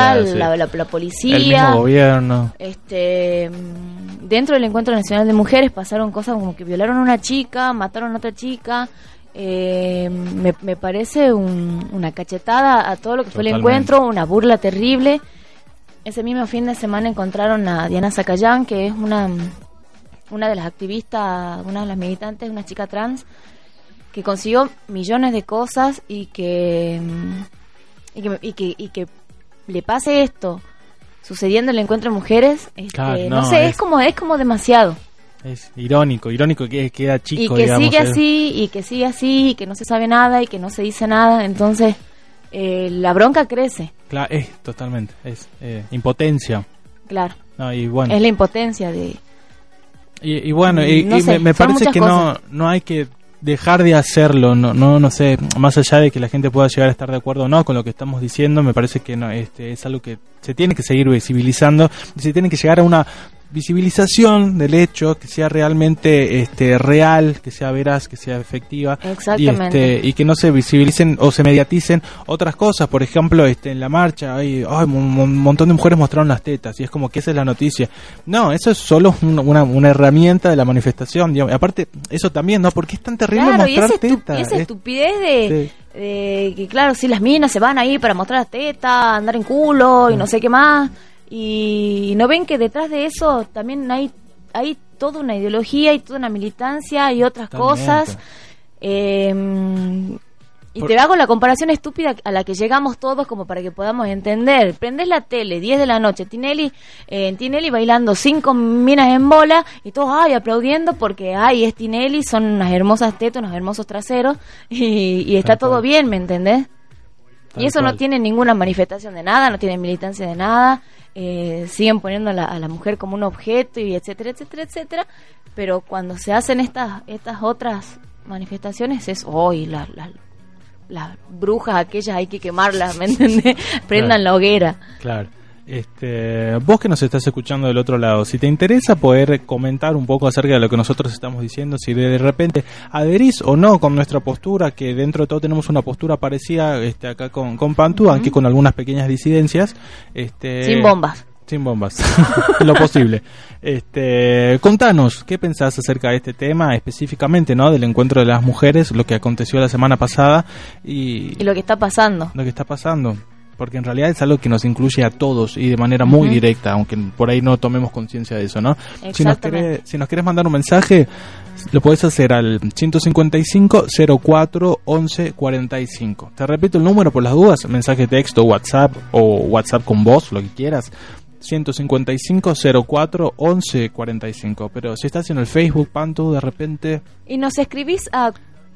falencias,
la,
eh,
la- la policía,
el mismo gobierno.
este mm, dentro del encuentro nacional de mujeres pasaron cosas como que violaron a una chica mataron a otra chica. Eh, me, me parece un- una cachetada a todo lo que fue el encuentro una burla terrible. Ese mismo fin de semana encontraron a Diana Zacayán que es una una de las activistas una de las militantes una chica trans que consiguió millones de cosas y que mm, y que, y que, y que le pase esto sucediendo en el encuentro de mujeres este,
Claro,
no,
no,
sé es,
es-
como es como demasiado
Es irónico, irónico que queda chico,
y que
digamos.
sigue
eh.
así y que sigue así y que no se sabe nada y que no se dice nada entonces eh, la bronca crece
Claro, es totalmente, es eh, impotencia.
claro
No, y bueno,
es la impotencia de
Y, y bueno, y,
No
y
sé,
me, parece que no, no hay que dejar de hacerlo, no, no, no sé, más allá de que la gente pueda llegar a estar de acuerdo o no con lo que estamos diciendo, me parece que no, este, es algo que se tiene que seguir visibilizando se tiene que llegar a una visibilización del hecho que sea realmente este real, que sea veraz, que sea efectiva y
Exactamente.
este y que no se visibilicen o se mediaticen otras cosas, por ejemplo, este en la marcha hay ay, un, un montón de mujeres mostraron las tetas y es como que esa es la noticia. No, eso es solo un- una, una herramienta de la manifestación, digamos. Y aparte eso también, ¿no? Porque es tan terrible
Claro, y
mostrar tetas.
y esa
Es-
estupidez de,
Sí.
de que, claro, si las minas se van ahí para mostrar las tetas, andar en culo y no sé qué más, y no ven que detrás de eso también hay, hay toda una ideología y toda una militancia y otras
Totalmente.
cosas. Eh, y
Por-
te hago la comparación estúpida a la que llegamos todos como para que podamos entender. Prendés la tele, 10 de la noche, Tinelli, eh, Tinelli bailando cinco minas en bola y todos ay aplaudiendo porque ay es Tinelli, son unas hermosas tetas, unos hermosos traseros y, y está
Tal
todo
cual.
bien, ¿me entendés?
Tal
y eso no tiene ninguna manifestación de nada, no tiene militancia de nada, eh, siguen poniendo a la, a la mujer como un objeto y etcétera, etcétera, etcétera, pero cuando se hacen estas estas otras manifestaciones es hoy las las brujas aquellas hay que quemarlas, ¿me entendés? Prendan
Claro.
la hoguera.
Claro. Este, vos que nos estás escuchando del otro lado, si te interesa poder comentar un poco acerca de lo que nosotros estamos diciendo, si de repente adherís o no con nuestra postura, que dentro de todo tenemos una postura parecida este, acá con, con Pantu, aunque con algunas pequeñas disidencias. Este,
Sin bombas.
Sin bombas, lo posible. Este, contanos, ¿qué pensás acerca de este tema específicamente, no, del encuentro de las mujeres, lo que aconteció la semana pasada y,
Y lo que está pasando.
lo que está pasando? Porque en realidad es algo que nos incluye a todos y de manera muy directa, aunque por ahí no tomemos conciencia de eso, ¿no? Si nos, querés, si nos querés mandar un mensaje, lo podés hacer al 155 04 11 45. Te repito el número por las dudas, mensaje texto, WhatsApp o WhatsApp con voz, lo que quieras. 155 04 11 45. Pero si estás en el Facebook, Pantu, de repente
Y nos escribís a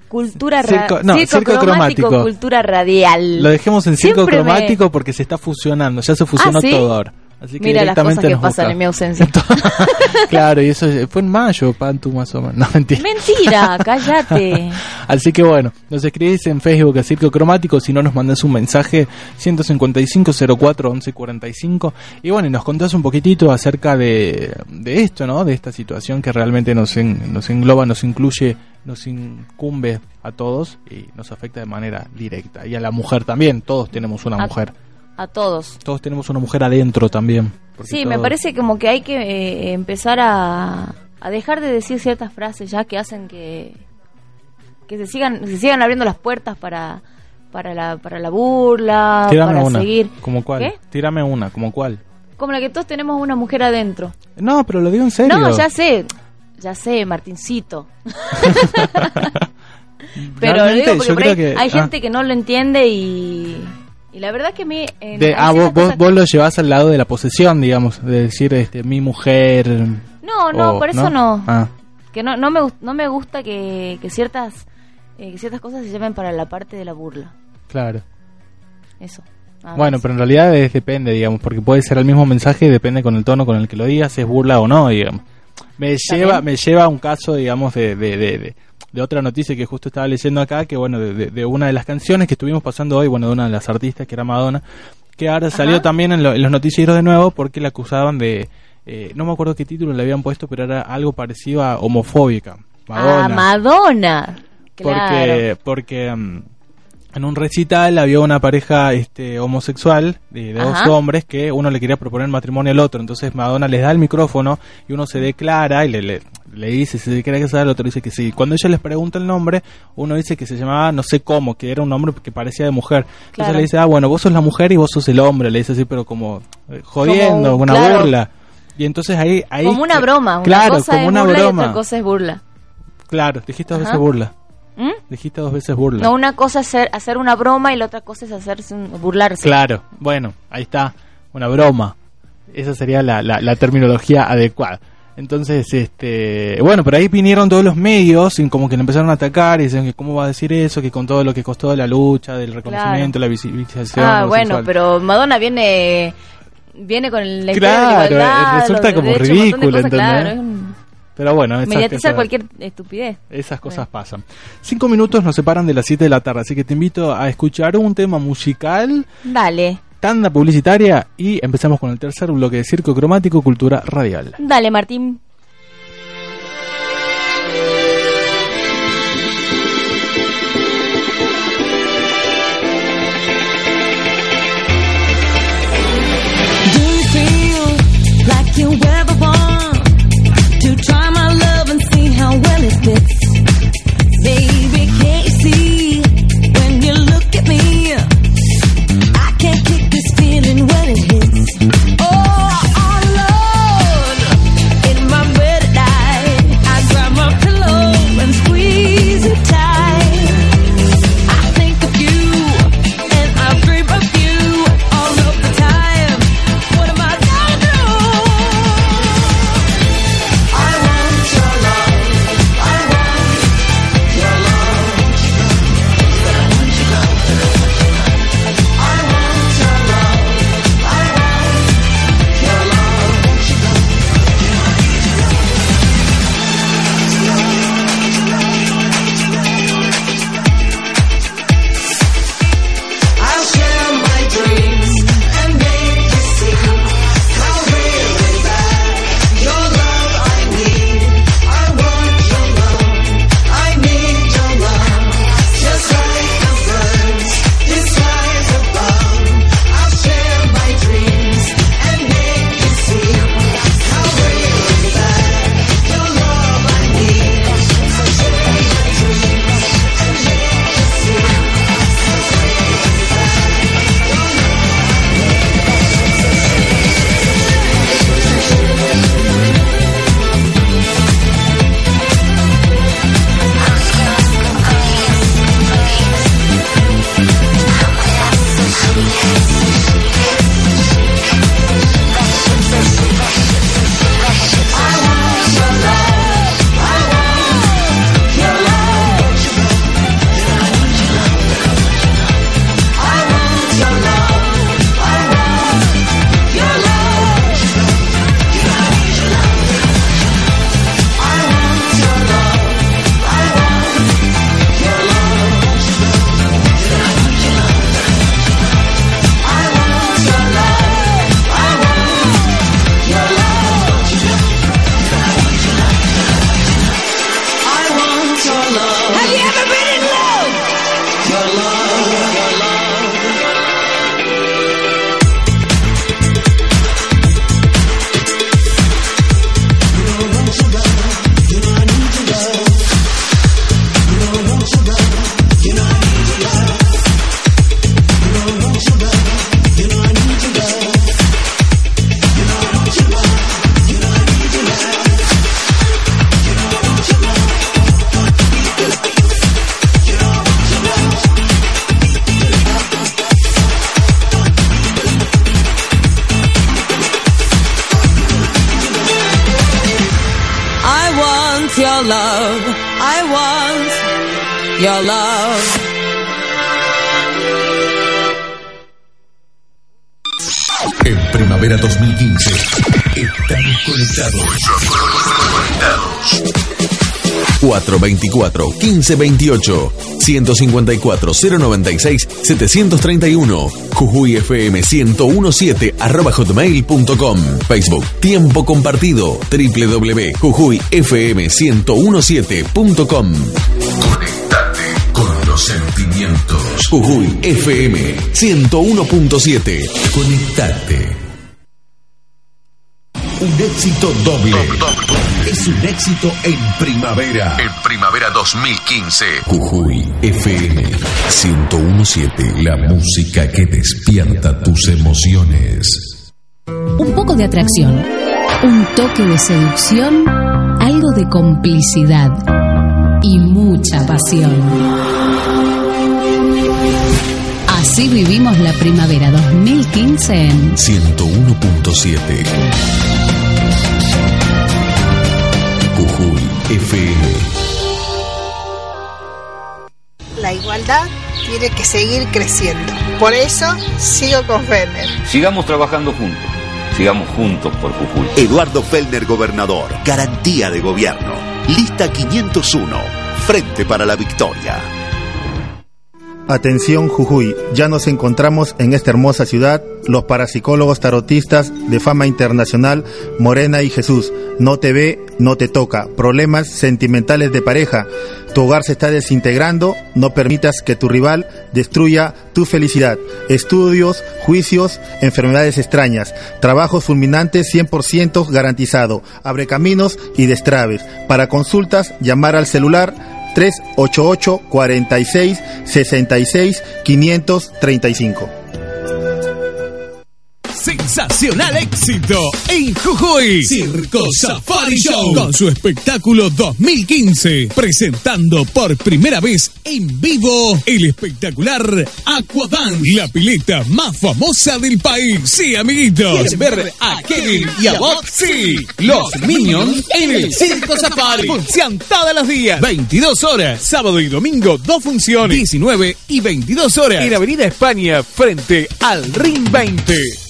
Cultura ra-
Circo- no, circo cromático.
Cultura Radial.
lo dejemos en circo
Siempre me-
cromático porque se está fusionando, ya se fusionó
¿Ah, sí?
todo ahora. Así que
Mira las cosas que pasan
busca.
en mi ausencia.
claro, y eso fue en mayo, Pantu, más o menos. No, mentira.
Mentira, cállate.
Así que bueno, nos escribís en Facebook a Circo Cromático, si no nos mandás un mensaje 155 04 11 45 y bueno, y nos contás un poquitito acerca de, de esto, ¿no? De esta situación que realmente nos, en- nos engloba, nos incluye, nos incumbe a todos y nos afecta de manera directa. Y a la mujer también, todos tenemos una
A-
mujer.
A todos.
Todos tenemos una mujer adentro también.
Sí, me parece como que hay que eh, empezar a, a dejar de decir ciertas frases ya que hacen que que se sigan se sigan abriendo las puertas para para la para la burla,
Tírame
para
una.
seguir.
¿Como cuál?
¿Qué?
Tírame una, ¿como cuál?
Como la que todos tenemos una mujer adentro.
No, pero lo digo en serio.
No, ya sé. Ya sé, Martincito. Pero lo digo porque
yo
por
creo
ahí
que-
hay
ah.
gente que no lo entiende y y la verdad que a mí en-
De, ah, vos, vos, vos lo llevas al lado de la posesión, digamos, de decir, este, mi mujer.
No, no,
o-
por eso no.
Ah,
que no, no me no me gusta que, que ciertas eh, que ciertas cosas se lleven para la parte de la burla
claro.
eso
Bueno, pero en realidad es- depende, digamos, porque puede ser el mismo mensaje, depende con el tono con el que lo digas, es burla o no, digamos. Me lleva, me lleva a un caso, digamos, de, de, de, de- otra noticia que justo estaba leyendo acá, que bueno, de, de- de una de las canciones que estuvimos pasando hoy, bueno, de una de las artistas que era Madonna, que ahora salió también en, lo- en los noticieros de nuevo porque la acusaban de, eh, no me acuerdo qué título le habían puesto, pero era algo parecido a homofóbica. Madonna.
ah Madonna claro
Porque, porque mm, en un recital había una pareja este, homosexual de, de dos hombres que uno le quería proponer matrimonio al otro. Entonces Madonna les da el micrófono y uno se declara y le, le, le dice si se quiere casar, el otro dice que sí. Cuando ella les pregunta el nombre, uno dice que se llamaba no sé cómo, que era un nombre que parecía de mujer. Entonces
Claro.
le dice, ah, bueno, vos sos la mujer y vos sos el hombre. Le dice así, pero como eh, jodiendo,
Como,
una
claro.
burla. Y entonces ahí... ahí
como una broma una
Claro,
cosa
como
es
una
burla y
broma.
otra cosa es burla
Claro, dijiste
Ajá.
veces burla.
¿Mm?
Dijiste dos veces burla.
no una cosa es hacer, hacer una broma y la otra cosa es hacerse un- burlarse
Claro, bueno, ahí está, una broma. Esa sería la, la, la terminología adecuada. Entonces, este, bueno, pero ahí vinieron todos los medios y como que le empezaron a atacar y dicen que cómo va a decir eso, que con todo lo que costó la lucha, del reconocimiento, la visibilización.
ah bueno
sexual.
pero Madonna viene viene con la idea de
Claro,
la igualdad,
eh, resulta como ridículo,
claro,
¿entendés?
un-
Pero bueno, esas,
mediatizar
esas-
cualquier estupidez
esas cosas pasan. Cinco minutos nos separan de las 7 de la tarde, así que te invito a escuchar un tema musical,
dale
tanda publicitaria y empezamos con el tercer bloque de Circo Cromático Cultura Radial.
dale Martín
you
En primavera 2015 estamos conectados. Conectados. 424 1528 154 096 731 Jujuy FM 1017 arroba hotmail.com Facebook Tiempo Compartido www.jujuyfm1017.com Jujuy FM 101.7 Conectate un éxito doble. Es un éxito en primavera. En primavera 2015. Jujuy FM 1017. La música que despierta tus emociones.
Un poco de atracción, un toque de seducción, algo de complicidad y mucha pasión. Así vivimos la primavera 2015 en
101.7. Jujuy FM.
La igualdad tiene que seguir creciendo. Por eso sigo con Fender.
Sigamos trabajando juntos. Sigamos juntos por Jujuy.
Eduardo Fellner, gobernador. Garantía de gobierno. Lista 501. Frente para la victoria.
Atención Jujuy, ya nos encontramos en esta hermosa ciudad, los parapsicólogos tarotistas de fama internacional, Morena y Jesús. No te ve, no te toca. Problemas sentimentales de pareja. Tu hogar se está desintegrando, no permitas que tu rival destruya tu felicidad. Estudios, juicios, enfermedades extrañas. Trabajos fulminantes 100% garantizado. Abre caminos y destraves. Para consultas, llamar al celular 388 46 66 535.
Sensacional éxito en Jujuy. Circo Safari Show con su espectáculo 2015. Presentando por primera vez en vivo el espectacular Aquadance, la pileta más famosa del país. Sí, amiguitos. ¿Quieren ver a Kevin y a Bob? Sí, los Minions en el Circo Safari. Función todos los días. 22 horas. Sábado y domingo, dos funciones. 19 y 22 horas. En Avenida España, frente al Ring 20.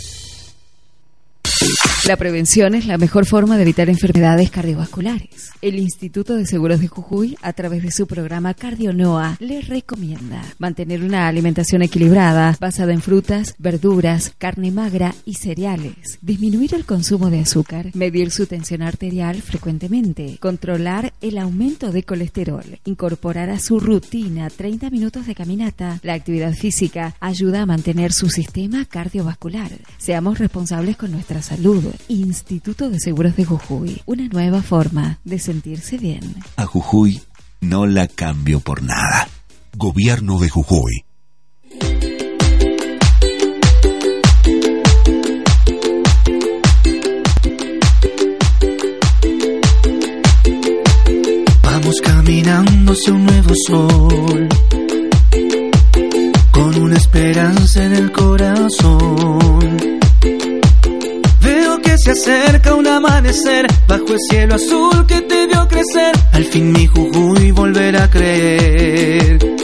Thank you.
La prevención es la mejor forma de evitar enfermedades cardiovasculares. El Instituto de Seguros de Jujuy, a través de su programa CardioNoa, le recomienda mantener una alimentación equilibrada, basada en frutas, verduras, carne magra y cereales, disminuir el consumo de azúcar, medir su tensión arterial frecuentemente, controlar el aumento de colesterol, incorporar a su rutina 30 minutos de caminata. La actividad física ayuda a mantener su sistema cardiovascular. Seamos responsables con nuestra salud. Instituto de Seguros de Jujuy, una nueva forma de sentirse bien.
A Jujuy no la cambio por nada. Gobierno de Jujuy.
Vamos caminando hacia un nuevo sol, con una esperanza en el corazón. Se acerca un amanecer bajo el cielo azul que te vio crecer. Al fin mi Jujuy volverá a creer.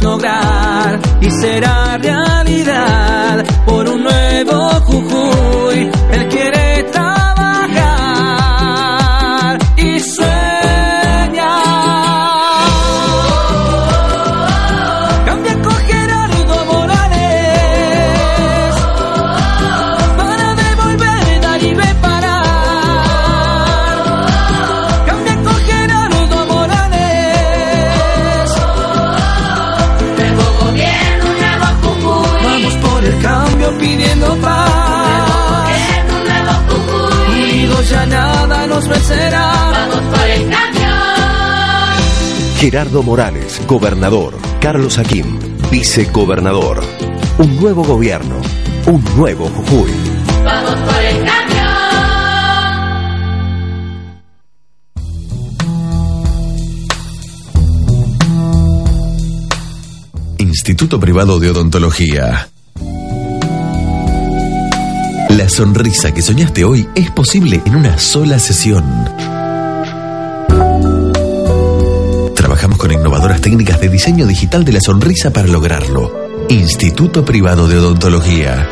Lograr y será realidad por un nuevo
Gerardo Morales, gobernador. Carlos Aquín, vicegobernador. Un nuevo gobierno, un nuevo Jujuy.
Vamos por el cambio.
Instituto Privado de Odontología. La sonrisa que soñaste hoy es posible en una sola sesión. Técnicas de diseño digital de la sonrisa para lograrlo. Instituto Privado de Odontología.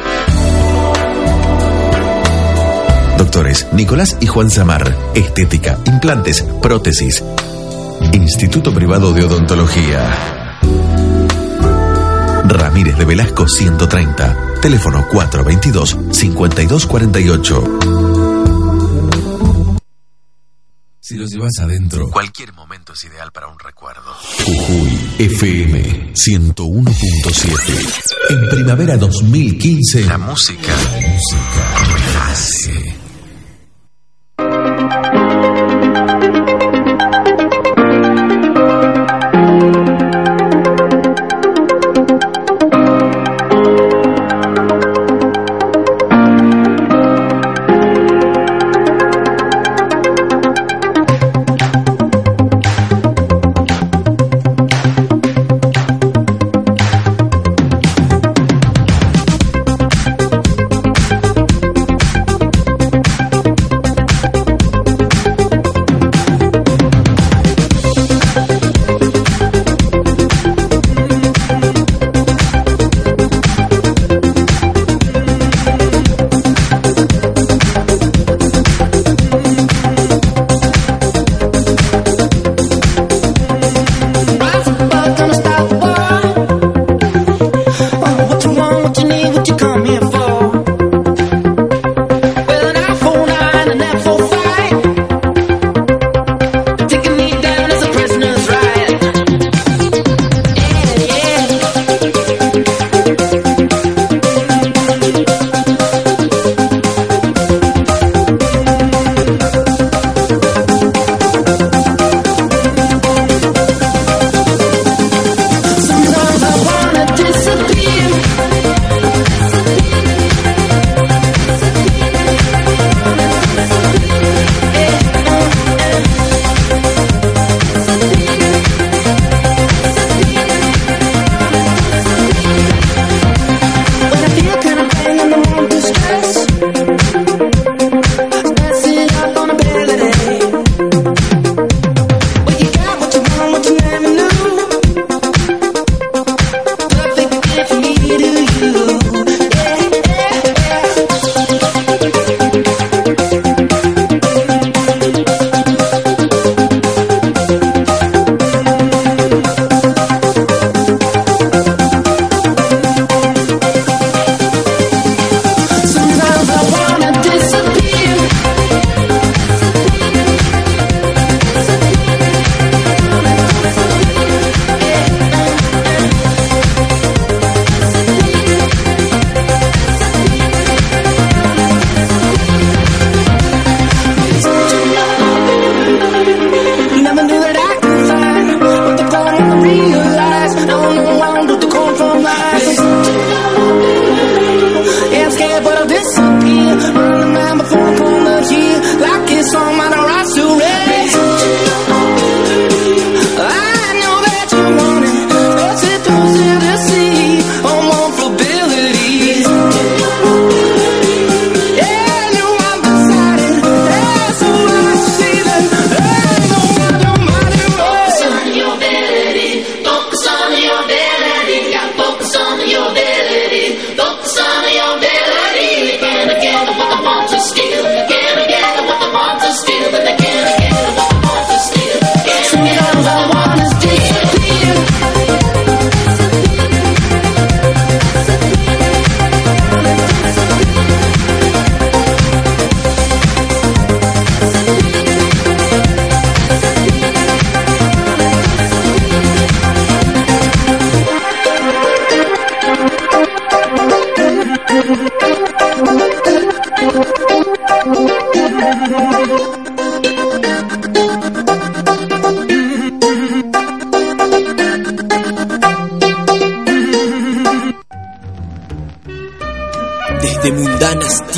Doctores Nicolás y Juan Samar. Estética, implantes, prótesis. Instituto Privado de Odontología. Ramírez de Velasco 130. Teléfono 422-5248. Si los llevas adentro, cualquier momento es ideal para un recuerdo. Jujuy FM 101.7. En primavera 2015, la música, la música renace.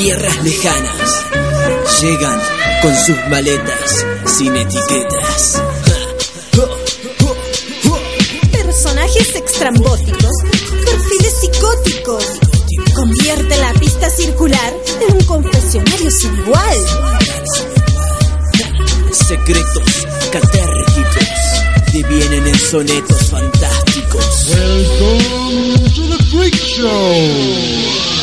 Tierras lejanas llegan con sus maletas sin etiquetas.
Personajes
extrambóticos, perfiles psicóticos. Convierte la pista circular en un confesionario sin igual.
Secretos catérgicos devienen en sonetos fantásticos.
Welcome to the Freak Show.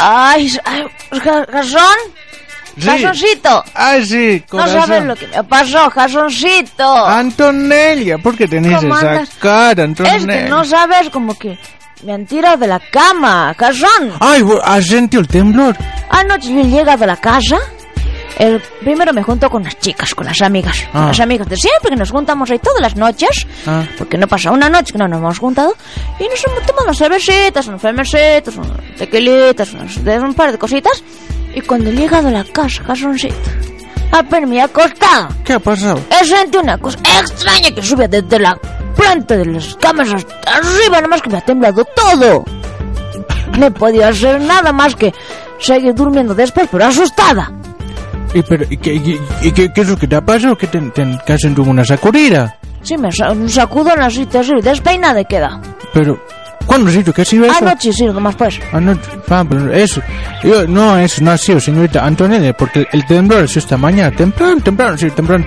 Ay, ay, Ja- Jasón.
Sí.
Jasoncito.
Ay, sí,
No
corazón.
sabes lo que me pasó, Jasoncito.
Antonella, ¿por qué tenés
¿Cómo
esa
andas?
cara,
Es
Antonella?
que no sabes como que me han tirado de la cama, Jasón.
Ay, ¿has sentido el temblor?
Anoche yo llegado a la casa. El primero me junto con las chicas, con las amigas. Con
Ah.
las amigas de siempre, que nos juntamos ahí todas las noches.
Ah.
Porque no pasa una noche que no nos hemos juntado. Y nos hemos tomado unas cervecitas, unos fermecitos, unos tequilitas, unos- de un par de cositas. Y cuando he llegado a la casa, casoncito, apenas me he acostado.
¿Qué ha pasado?
He sentido una cosa extraña que sube desde la planta de las camas hasta arriba, nada más que me ha temblado todo. No he podido hacer nada más que seguir durmiendo después, pero asustada.
¿Y, pero, y, qué, y- y qué, qué es lo que te ha pasado? ¿Que te, te, que una sacudida?
Sí, me sacudón así terrible, despeinada he quedado.
Pero, ¿cuándo has dicho que ha sido eso?
Anoche sí, nomás pues.
Anoche, ah, pero eso, yo, no, eso no ha sido, señorita Antonella, porque el, el temblor ha sido esta mañana, temprano, temprano, sí, temprano,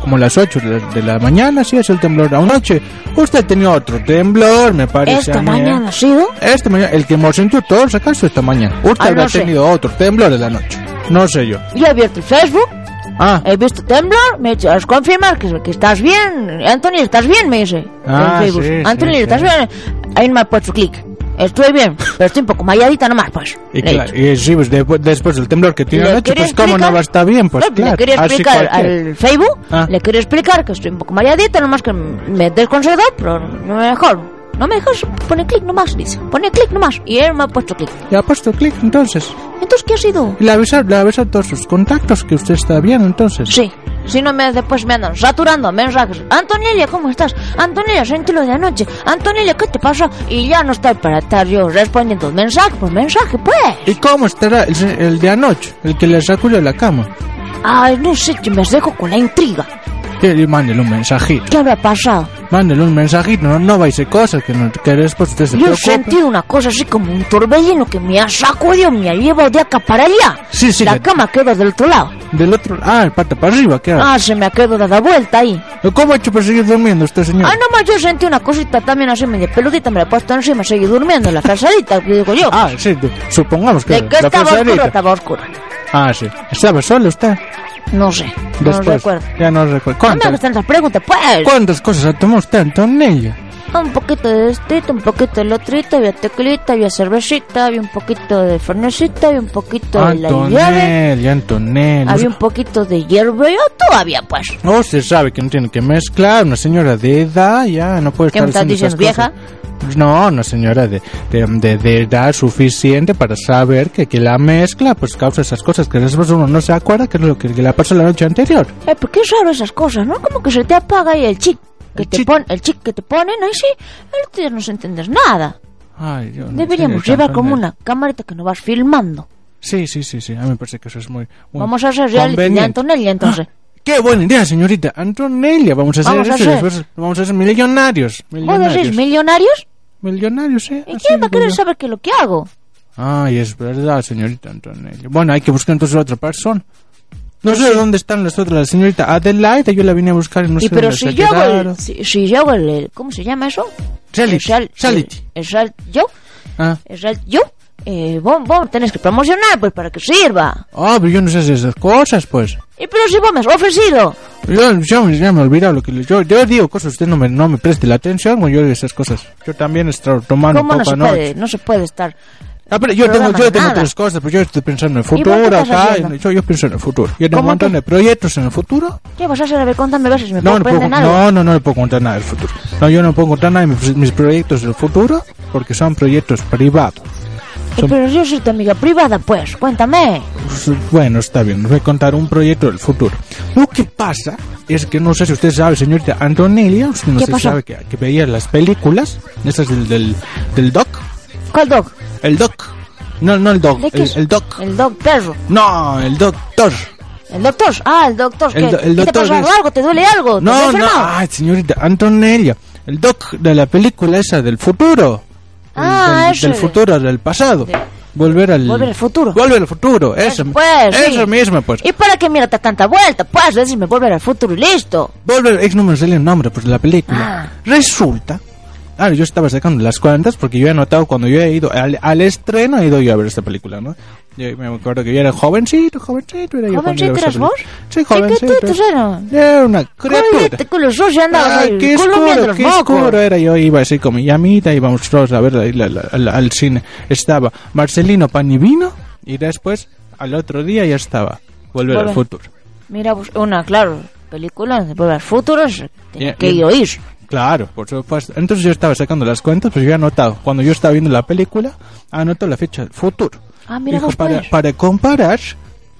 como las 8 de la, de la mañana, sí, es el temblor. Anoche, usted ha tenido otro temblor, me parece
¿Esta
a mí, ¿eh?
mañana ha sido?
Esta mañana, el que hemos sentido todos acaso esta mañana. Usted
Ah,
habrá
no sé.
tenido otro temblor en la noche, no sé yo.
Yo he abierto el Facebook,
Ah,
he visto temblor, me hecho a confirmar que, que estás bien. Antonio, ¿estás bien? Me dice.
Ah,
en Facebook.
sí, sí,
Antonio,
sí.
¿estás bien? Ahí no me ha puesto clic. Estoy bien, pero estoy un poco mayadita nomás, pues.
y, claro, y sí, pues, después, después del temblor que tiene
quería
pues cómo no
explicar-
va a estar bien, pues
No,
claro.
Le quería explicar al Facebook,
Ah.
le quería explicar que estoy un poco mareadita, nomás que me desconcertó, pero no me dejó. No me dejó, pone clic nomás, dice. Pone clic nomás. Y él me ha puesto clic.
¿Le ha puesto clic entonces?
Entonces, ¿qué ha sido?
¿Le ha avisado, le a todos sus contactos que usted está bien entonces?
Sí. Si no me después me andan saturando mensajes. Antonella, ¿cómo estás? Antonella, lo de anoche. Antonella, ¿qué te pasó? Y ya no estoy para estar yo respondiendo mensaje por mensaje, pues.
¿Y cómo estará el, el de anoche, el que le sacudió la cama?
Ay, no sé, que me dejo con la intriga.
Que le mándele un mensajito.
¿Qué habrá pasado?
Mándele un mensajito, no, no vais a cosas que, no, que después usted se
Yo sentido una cosa así como un torbellino que me ha sacudido, me ha llevado de acá para allá.
Sí, sí,
La cama quedó del otro lado.
Del otro, ah, el pata para arriba, ¿qué?
Ah, se me ha quedado dada vuelta ahí.
¿Cómo ha hecho para seguir durmiendo usted, señor?
Ah, nomás yo sentí una cosita también así medio peludita, me la he puesto encima, seguí durmiendo, la frazadita, que digo yo.
Ah, sí, supongamos que
de que
la
estaba oscura,
frazadita.
estaba oscura.
Ah, sí. ¿Estaba solo usted?
No sé, no
Después,
recuerdo.
ya no recuerdo. ¿Cuántas,
tantas preguntas, pues.
¿Cuántas cosas tomado usted, Antonella?
Un poquito de estrito, un poquito de lotrito, había tequilita, había cervecita, había un poquito de fernecita, había un poquito de la llave,
Antonella,
había un poquito de hierba, yo todavía, pues.
No, usted sabe que no tiene que mezclar, una señora de edad ya no puede
¿Qué
estar
me estás diciendo,
cosas. No, una señora de, de, de- de edad suficiente para saber que, que la mezcla pues causa esas cosas que después uno no se acuerda que es lo que, que le pasó la noche anterior.
Eh, ¿por qué raro esas cosas, no? Como que se te apaga ahí el chip que te pon, el chip que te ponen, ahí sí, el no se entiendes nada.
Ay, yo no
Deberíamos llevar como una camarita que nos vas filmando.
Sí, sí, sí, sí, a mí me parece que eso es muy... muy
Vamos a hacer reality de. Antonella, entonces.
Qué buena idea, señorita. Antonella, vamos a hacer
Vamos a
eso y
hacer.
después vamos a ser millonarios.
¿Vos
Millonarios.
decís millonarios?
Millonarios, sí.
¿Y quién va a querer saber qué es lo que hago?
Ay, es verdad, señorita Antonella. Bueno, hay que buscar entonces otra persona. No sé dónde están las otras, la señorita Adelaide, yo la vine a buscar y no
y
sé
pero
dónde
si
se
yo hago el, si, si yo hago el, ¿cómo se llama eso?
Reality,
El
reality.
El, el real- yo,
Ah,
el real- yo, eh, vos, vos tenés que promocionar, pues, para que sirva.
Ah, pero yo no sé hacer esas cosas, pues.
Y pero si vos me has ofrecido.
Yo me- ya me he olvidado lo que le- yo, yo digo cosas, usted no me, no me preste la atención cuando yo digo esas cosas. Yo también estoy tomando
¿Cómo no
poca
se
noche.
puede, no se puede estar?
Ah, pero yo tengo, yo tengo otras cosas, pues yo estoy pensando en el
¿Y vos qué
futuro acá. yo, yo pienso en el futuro. Yo tengo un
¿Cómo
montón de proyectos en el futuro.
¿Qué vas a hacer? A ver, contame, a ver si me
No,
puedo
no, no, no, no le puedo contar nada del futuro. No, yo no puedo contar nada de mis, mis proyectos del futuro porque son proyectos privados.
Eh, pero yo soy tu amiga privada, pues, cuéntame.
Pues, Bueno, está bien, voy a contar un proyecto del futuro. Lo que pasa es que no sé si usted sabe, señorita Antonelia, usted no
¿Qué
sé si
pasó?
sabe que, que veía las películas, esas del, del, del Doc,
¿Cuál dog?
el Doc. No, no el dog,
¿De qué
el, el doc.
El dog perro.
No, el doctor.
El doctor. Ah, el doctor.
El
¿Qué,
do- el
¿Qué te pasa
es-
algo? ¿Te duele algo? ¿Te has
No, no, ay, señorita Antonella. El doc de la película esa del futuro.
Ah,
del, del
de-
futuro, del pasado. Volver al...
Volver al futuro.
Volver al futuro, eso.
Pues, sí.
eso mismo, pues.
¿Y para qué mira tanta vuelta? Pues decirme volver al futuro y listo.
Volver, es no me sale el nombre pues, de la película.
Ah.
Resulta. Ah, yo estaba sacando las cuentas porque yo he notado cuando yo he ido al, al estreno, he ido yo a ver esta película, ¿no? Yo me acuerdo que yo era jovencito, jovencito, era
¿Jovencito eras vos?
Sí,
¿Qué
jovencito.
qué eras?
Era una criatura.
Con los ojos andabas
Ah,
ahí,
qué
los
qué oscuro era. Yo iba así con mi llamita, íbamos todos a ver al, cine. Estaba Marcelino Panivino y después, al otro día, ya estaba Volver al futuro.
Mira, pues una, claro, película de volver al futuro, tiene que
ya.
oír.
Claro, por supuesto. Entonces yo estaba sacando las cuentas, pues yo he anotado. Cuando yo estaba viendo la película, anotó la fecha del futuro.
Ah, mira
Dijo, para,
pues.
para comparar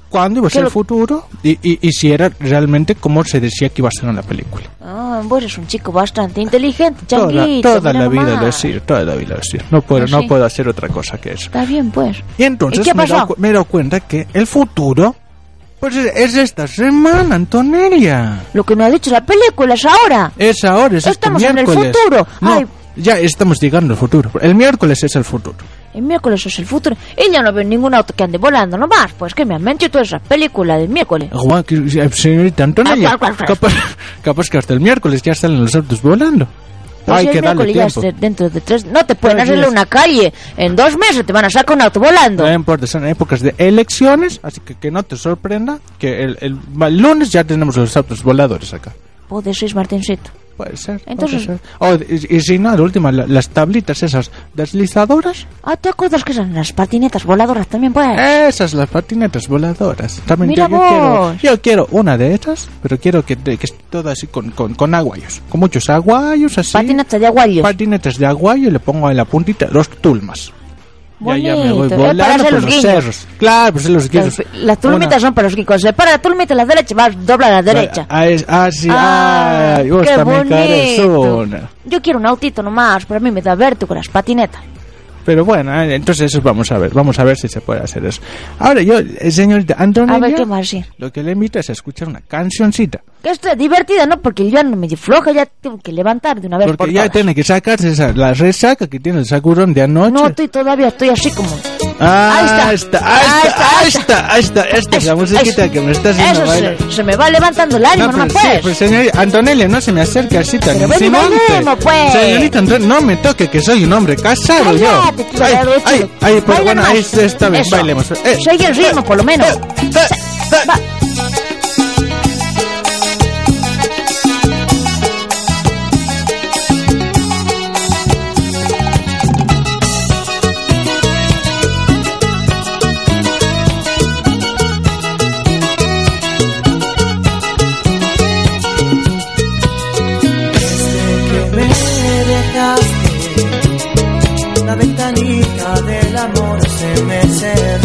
cuándo iba a
¿Qué
ser el futuro y, y, y si era realmente como se decía que iba a ser en la película.
Ah, vos eres un chico bastante inteligente,
Toda,
changuito.
toda la vida lo he sido, toda la vida lo he sido. No puedo,
Ah,
no
sí.
puedo hacer otra cosa que eso.
Está bien, pues.
Y entonces
¿Y
me, he dado, me he dado cuenta que el futuro, pues es, es esta semana, Antonelia.
Lo que no ha dicho la película es ahora.
Es ahora, es
Estamos
este
en el futuro.
No,
Ay.
ya estamos llegando al futuro. El miércoles es el futuro.
El miércoles es el futuro. Y ya no veo ningún auto que ande volando nomás. Pues que me han mentido toda esa película del miércoles.
Juan, que- eh, señorita
cuál.
capaz, capaz que hasta el miércoles ya salen los autos volando.
Pues
Hay
si
que darle
miércoles ya
tiempo.
dentro de tres... No te pueden hacerle una calle. En dos meses te van a sacar un auto volando.
No importa, son épocas de elecciones, así que que no te sorprenda que el, el- el lunes ya tenemos los autos voladores acá.
Puede ser, Martincito.
Puede ser.
Entonces-
puede ser. Oh, y, y si no, de última, la- las tablitas esas deslizadoras,
Ah, ¿te acuerdas que eran las patinetas voladoras también, pues?
esas, las patinetas voladoras. También
Mira
yo, yo quiero, yo quiero una de esas, pero quiero que, que esté toda así con, con, con aguayos. Con muchos aguayos así.
Patinetas de aguayos.
Patinetas de aguayo y le pongo en la puntita los tulmas. Ya, ya me voy
Bonito.
Volando por
los
los cerros. Claro, pues los guiños.
Las, las tulmitas
Una-
son para los ricos. Se para la tulmita a la derecha, vas dobla a la derecha.
Ah, es- ah, sí,
Ah,
ay,
qué bonito. Yo quiero un autito nomás, pero a mí me da vértigo con las patinetas.
Pero bueno, eh, entonces eso vamos a ver, vamos a ver si se puede hacer eso. Ahora yo, eh, señorita Antonia,
A ver, ¿qué más
lo que le invito es a escuchar una cancioncita,
Que esto es divertida, ¿no? Porque yo no me floja, ya tengo que levantar de una vez por
porque ya
todas.
tiene que sacarse esa, la resaca que tiene el sacurón de anoche.
No, estoy todavía, estoy así como...
ah,
ahí está.
ahí está, ahí está, ahí está, esta es la musiquita que me está haciendo bailar.
se, se me va levantando el ánimo,
No,
no,
pero
pues.
sí, pues señorita Antonella, no se me acerque así tan insinuante.
pues.
Señorita Antonella, no me toque que soy un hombre casado yo. Ay, ay, ay, pero bueno, ahí está bien, bailemos. Eh,
Sigue el ritmo, por lo menos.
Amor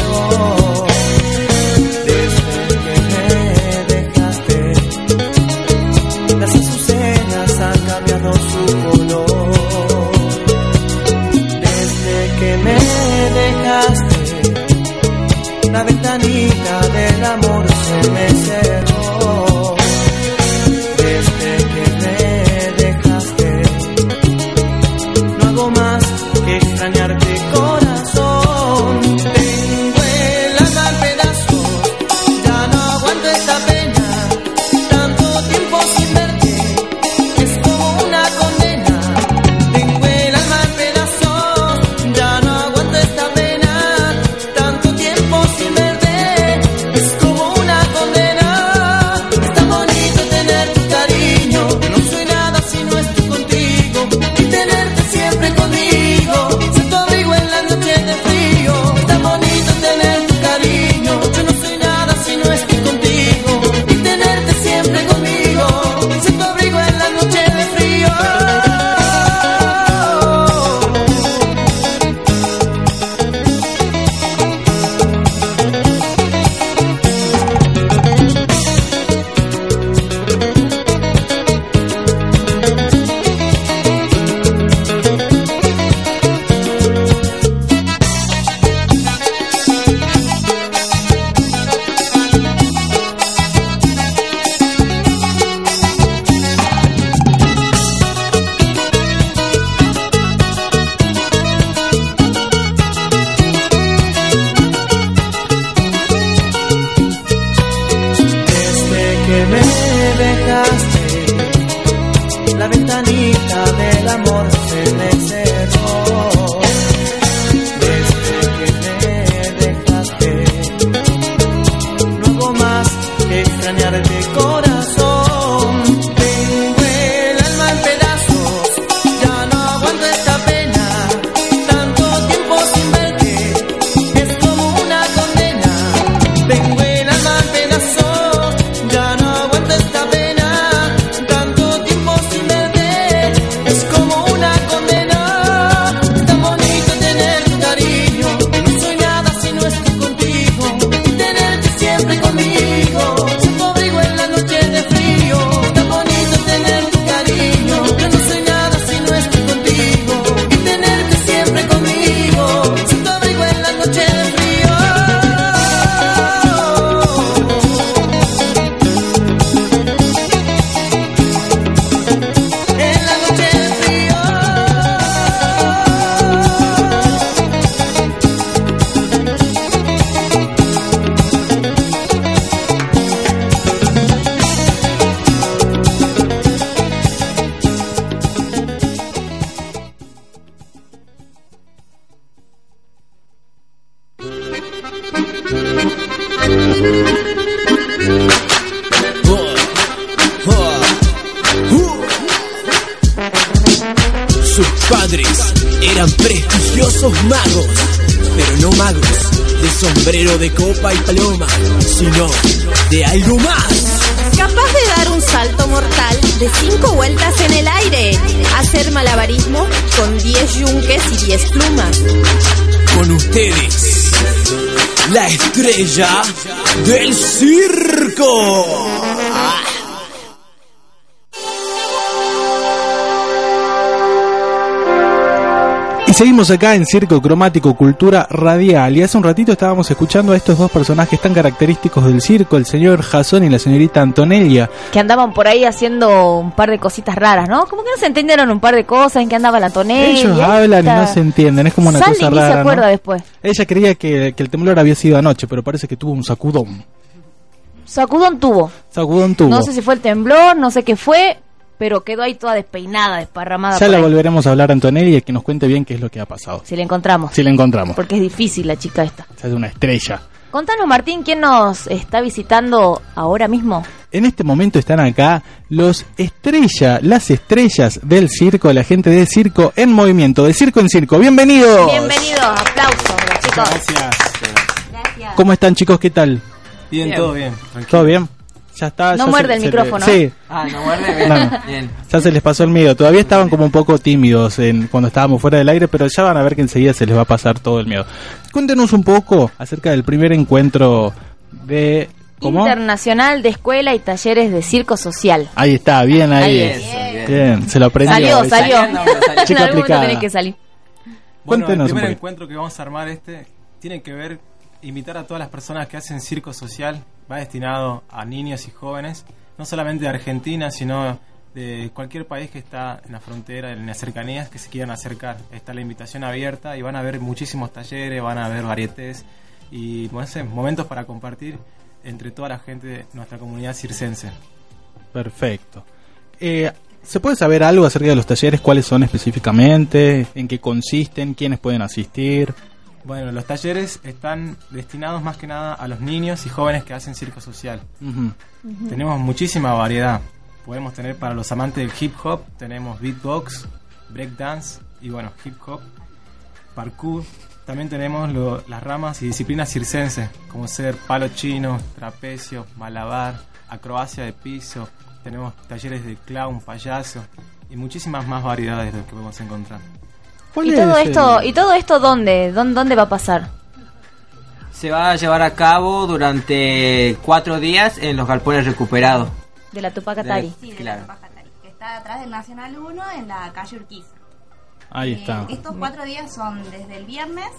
ventanita del amor se me cerró.
La
seguimos acá en Circo Cromático Cultura Radial. Y hace un ratito estábamos escuchando a estos dos personajes tan característicos del circo, el señor Jason y la señorita Antonella.
Que andaban por ahí haciendo un par de cositas raras, ¿no? Como que no se entendieron un par de cosas en que andaba la tonella.
Ellos hablan y no se entienden, es como una
Sale
cosa
y
rara.
se acuerda
¿no?
después.
Ella creía que, que el temblor había sido anoche, pero parece que tuvo un sacudón.
Sacudón tuvo.
Sacudón tuvo.
No sé si fue el temblor, no sé qué fue, pero quedó ahí toda despeinada, desparramada.
ya la
ahí.
volveremos a hablar a Antonella y que nos cuente bien qué es lo que ha pasado.
Si la encontramos.
Si la encontramos.
Porque es difícil la chica esta.
Hace una estrella.
Contanos, Martín, ¿quién nos está visitando ahora mismo?
En este momento están acá los estrella, las estrellas del circo, la gente del circo en movimiento, de circo en circo. Bienvenidos.
Bienvenidos, aplausos, chicos.
Gracias. ¿Cómo están chicos? ¿Qué tal?
Bien, todo bien.
¿Todo bien? Ya está.
No
ya
muerde
se-
el
se le-
micrófono.
Sí.
Ah, no muerde bien.
No, no.
Bien.
Ya se les pasó el miedo. Todavía estaban como un poco tímidos en, cuando estábamos fuera del aire, pero ya van a ver que enseguida se les va a pasar todo el miedo. Cuéntenos un poco acerca del primer encuentro de... ¿Cómo?
Internacional de Escuela y Talleres de Circo Social.
Ahí está, bien ahí.
Ahí es.
Bien, se lo aprendió.
Salió, salió.
Chica
en algún momento
aplicada.
tenés que salir.
Bueno,
Cuéntenos
el
un
primer encuentro que vamos a armar este tiene que ver invitar a todas las personas que hacen circo social. Va destinado a niños y jóvenes, no solamente de Argentina, sino de cualquier país que está en la frontera, en las cercanías, que se quieran acercar. Está la invitación abierta y van a haber muchísimos talleres, van a haber varietés y no sé, momentos para compartir entre toda la gente de nuestra comunidad circense.
Perfecto. Eh, ¿Se puede saber algo acerca de los talleres? ¿Cuáles son específicamente? ¿En qué consisten? ¿Quiénes pueden asistir?
Bueno, los talleres están destinados más que nada a los niños y jóvenes que hacen circo social. Tenemos muchísima variedad. Podemos tener para los amantes del hip hop, tenemos beatbox, breakdance y bueno, hip hop, parkour. También tenemos lo- las ramas y disciplinas circenses, como ser palo chino, trapecio, malabar, acrobacia de piso. Tenemos talleres de clown, payaso y muchísimas más variedades de lo que podemos encontrar.
¿Y todo esto, y todo esto dónde? ¿Dónde, dónde va a pasar?
Se va a llevar a cabo durante cuatro días en los galpones recuperados.
De la Tupac Atari.
Sí, claro.
que está atrás del Nacional 1 en la calle Urquiza.
Ahí
Eh,
está.
estos cuatro días son desde el viernes,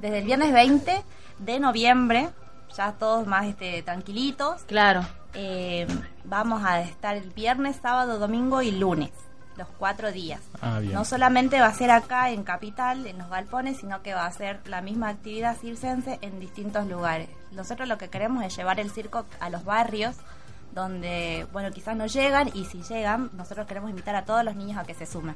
desde el viernes 20 de noviembre, ya todos más este, tranquilitos.
Claro.
Eh, vamos a estar el viernes, sábado, domingo y lunes, los cuatro días.
Ah, bien.
No solamente va a ser acá en Capital, en los galpones, sino que va a ser la misma actividad circense en distintos lugares. Nosotros lo que queremos es llevar el circo a los barrios donde, bueno, quizás no llegan y si llegan, nosotros queremos invitar a todos los niños a que se sumen.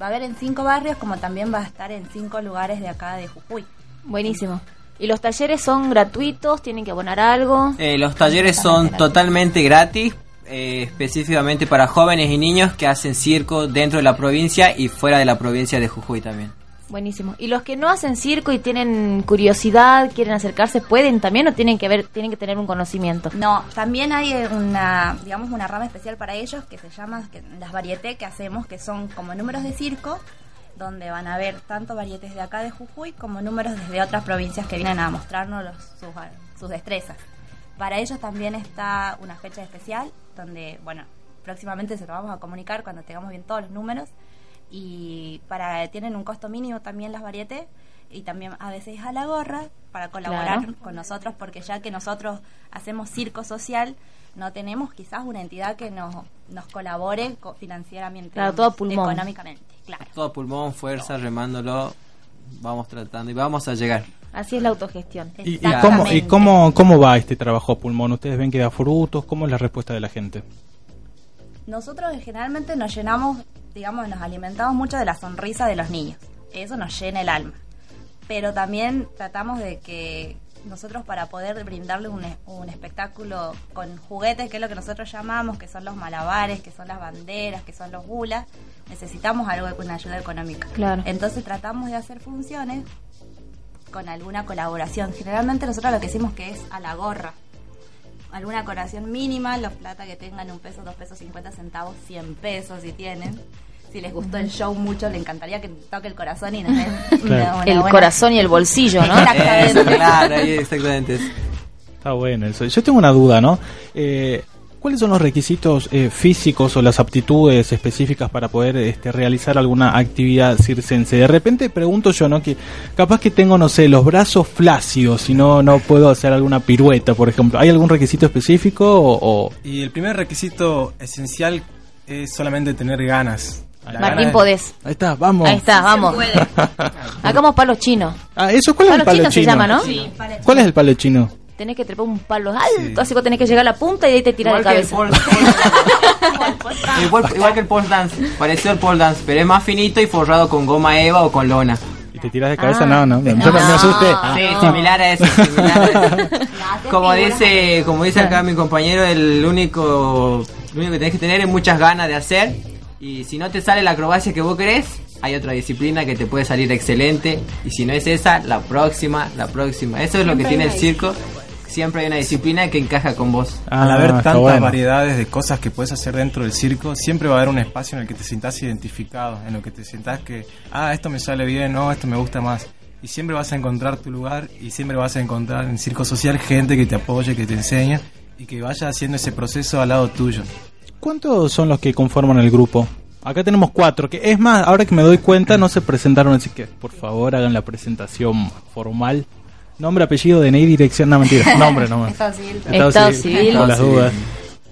Va a haber en cinco barrios como también va a estar en cinco lugares de acá de Jujuy.
Buenísimo. ¿Y los talleres son gratuitos? ¿Tienen que abonar algo?
Eh, los talleres son totalmente gratis, eh, específicamente para jóvenes y niños que hacen circo dentro de la provincia y fuera de la provincia de Jujuy también.
Buenísimo. ¿Y los que no hacen circo y tienen curiosidad, quieren acercarse, pueden también o tienen que ver, tienen que tener un conocimiento?
No, también hay una, digamos, una rama especial para ellos que se llama que, las varietés que hacemos, que son como números de circo, donde van a ver tanto varietés de acá de Jujuy como números desde otras provincias que vienen a mostrarnos los- sus, sus destrezas. Para ellos también está una fecha especial, donde, bueno, próximamente se lo vamos a comunicar cuando tengamos bien todos los números. Y para tienen un costo mínimo también las varietés y también a veces a la gorra para colaborar
Claro.
con nosotros porque ya que nosotros hacemos circo social no tenemos quizás una entidad que nos, nos colabore co- financieramente
Claro, todo pulmón.
económicamente claro
Todo pulmón, fuerza, remándolo, vamos tratando y vamos a llegar.
Así es la autogestión.
¿Y, y cómo, y cómo, cómo va este trabajo a pulmón? ¿Ustedes ven que da frutos? ¿Cómo es la respuesta de la gente?
nosotros generalmente nos llenamos digamos nos alimentamos mucho de la sonrisa de los niños eso nos llena el alma pero también tratamos de que nosotros para poder brindarle un, es- un espectáculo con juguetes, que es lo que nosotros llamamos, que son los malabares, que son las banderas, que son los gulas, necesitamos algo con ayuda económica.
Claro.
Entonces tratamos de hacer funciones con alguna colaboración. Generalmente nosotros lo que decimos que es a la gorra. Alguna colaboración mínima, los plata que tengan un peso, dos pesos, cincuenta centavos, cien pesos si tienen. Si les gustó el show mucho, le encantaría que toque el corazón y una- una
el
buena-
corazón y el bolsillo, ¿no?
Exactamente.
Claro, exactamente.
Está bueno eso. Yo tengo una duda, ¿no? Eh, ¿Cuáles son los requisitos eh, físicos o las aptitudes específicas para poder este, realizar alguna actividad circense? De repente pregunto yo, ¿no? Que capaz que tengo, no sé, los brazos flácidos y no, no puedo hacer alguna pirueta, por ejemplo. ¿Hay algún requisito específico o...? o-
Y el primer requisito esencial es solamente tener ganas. La
Martín,
gana de-
podés.
Ahí está, vamos.
Ahí está, vamos. Hagamos palos chinos.
Ah, ¿eso cuál es el palo
chinos se
chino?
llama, ¿no?
¿Cuál es el palo chino?
Tenés que trepar un palo alto, así que tenés que llegar a la punta y de ahí te tiras de
Igual que el
cabeza.
Igual, igual que el pole dance, parecido al pole dance, pero es más finito y forrado con goma eva o con lona.
¿Y te tiras de cabeza?
Ah.
No, no, yo me, me asusté.
Sí, similar a eso, similar a eso. Como dice, como dice acá mi compañero, el único, lo único que tenés que tener es muchas ganas de hacer. Y si no te sale la acrobacia que vos querés, hay otra disciplina que te puede salir excelente. Y si no es esa, la próxima, la próxima. Eso es lo que tiene el circo. Siempre hay una disciplina que encaja con vos.
Al haber
Ah,
tantas
bueno.
variedades de cosas que puedes hacer dentro del circo, siempre va a haber un espacio en el que te sientas identificado, en el que te sientas que, ah, esto me sale bien, no, esto me gusta más. Y siempre vas a encontrar tu lugar y siempre vas a encontrar en circo social gente que te apoye, que te enseñe y que vaya haciendo ese proceso al lado tuyo.
¿Cuántos son los que conforman el grupo? Acá tenemos cuatro, que es más, ahora que me doy cuenta, no se presentaron, así que por favor hagan la presentación formal. Nombre, apellido, DNI, dirección, no mentira, nombre nomás.
Estado civil.
Estado civil.
Las dudas.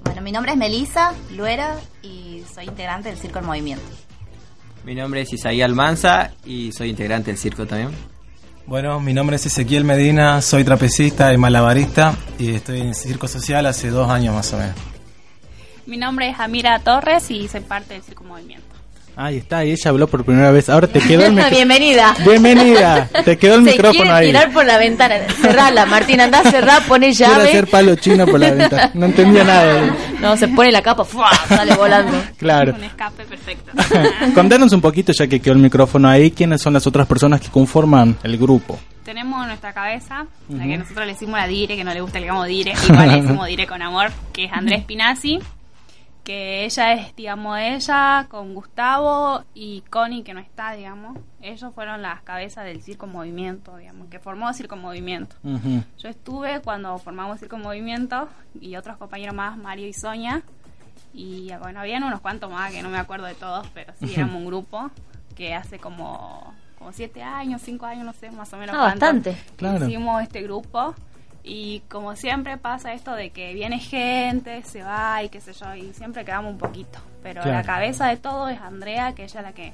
Bueno, mi nombre es Melisa Luera y soy integrante del Circo en Movimiento.
Mi nombre es Isaí Almanza y soy integrante del circo también.
Bueno, mi nombre es Ezequiel Medina, soy trapecista y malabarista y estoy en el circo social hace dos años más o menos.
Mi nombre es Amira Torres y soy parte del Circo Movimiento.
Ahí está, y ella habló por primera vez. Ahora te quedó el micrófono.
Bienvenida.
Bienvenida, te quedó el
Se
micrófono
quiere
ahí.
tirar por la ventana. Cerrala, Martín, andá, cerrá, pone
Quiero
llave.
hacer palo chino por la ventana. No entendía nada.
No, se pone la capa, ¡fua! sale volando.
Claro.
Un escape perfecto.
Contanos un poquito, ya que quedó el micrófono ahí, quiénes son las otras personas que conforman el grupo.
Tenemos nuestra cabeza, la
Ujú.
que nosotros le decimos la dire, que no le gusta que le digamos dire, igual le decimos dire con amor, que es Andrés Pinazzi, que ella es, digamos, ella con Gustavo y Connie, que no está, digamos. Ellos fueron las cabezas del Circo Movimiento, digamos, que formó Circo Movimiento. Yo estuve cuando formamos Circo Movimiento y otros compañeros más, Mario y Sonia. Y bueno, habían unos cuantos más que no me acuerdo de todos, pero sí éramos un grupo que hace como, como siete años, cinco años, no sé, más o menos.
Ah,
cuánto,
bastante.
Claro.
Hicimos este grupo y como siempre pasa esto de que viene gente, se va y qué sé yo, y siempre quedamos un poquito. Pero
Claro.
la cabeza de todo es Andrea, que ella es la que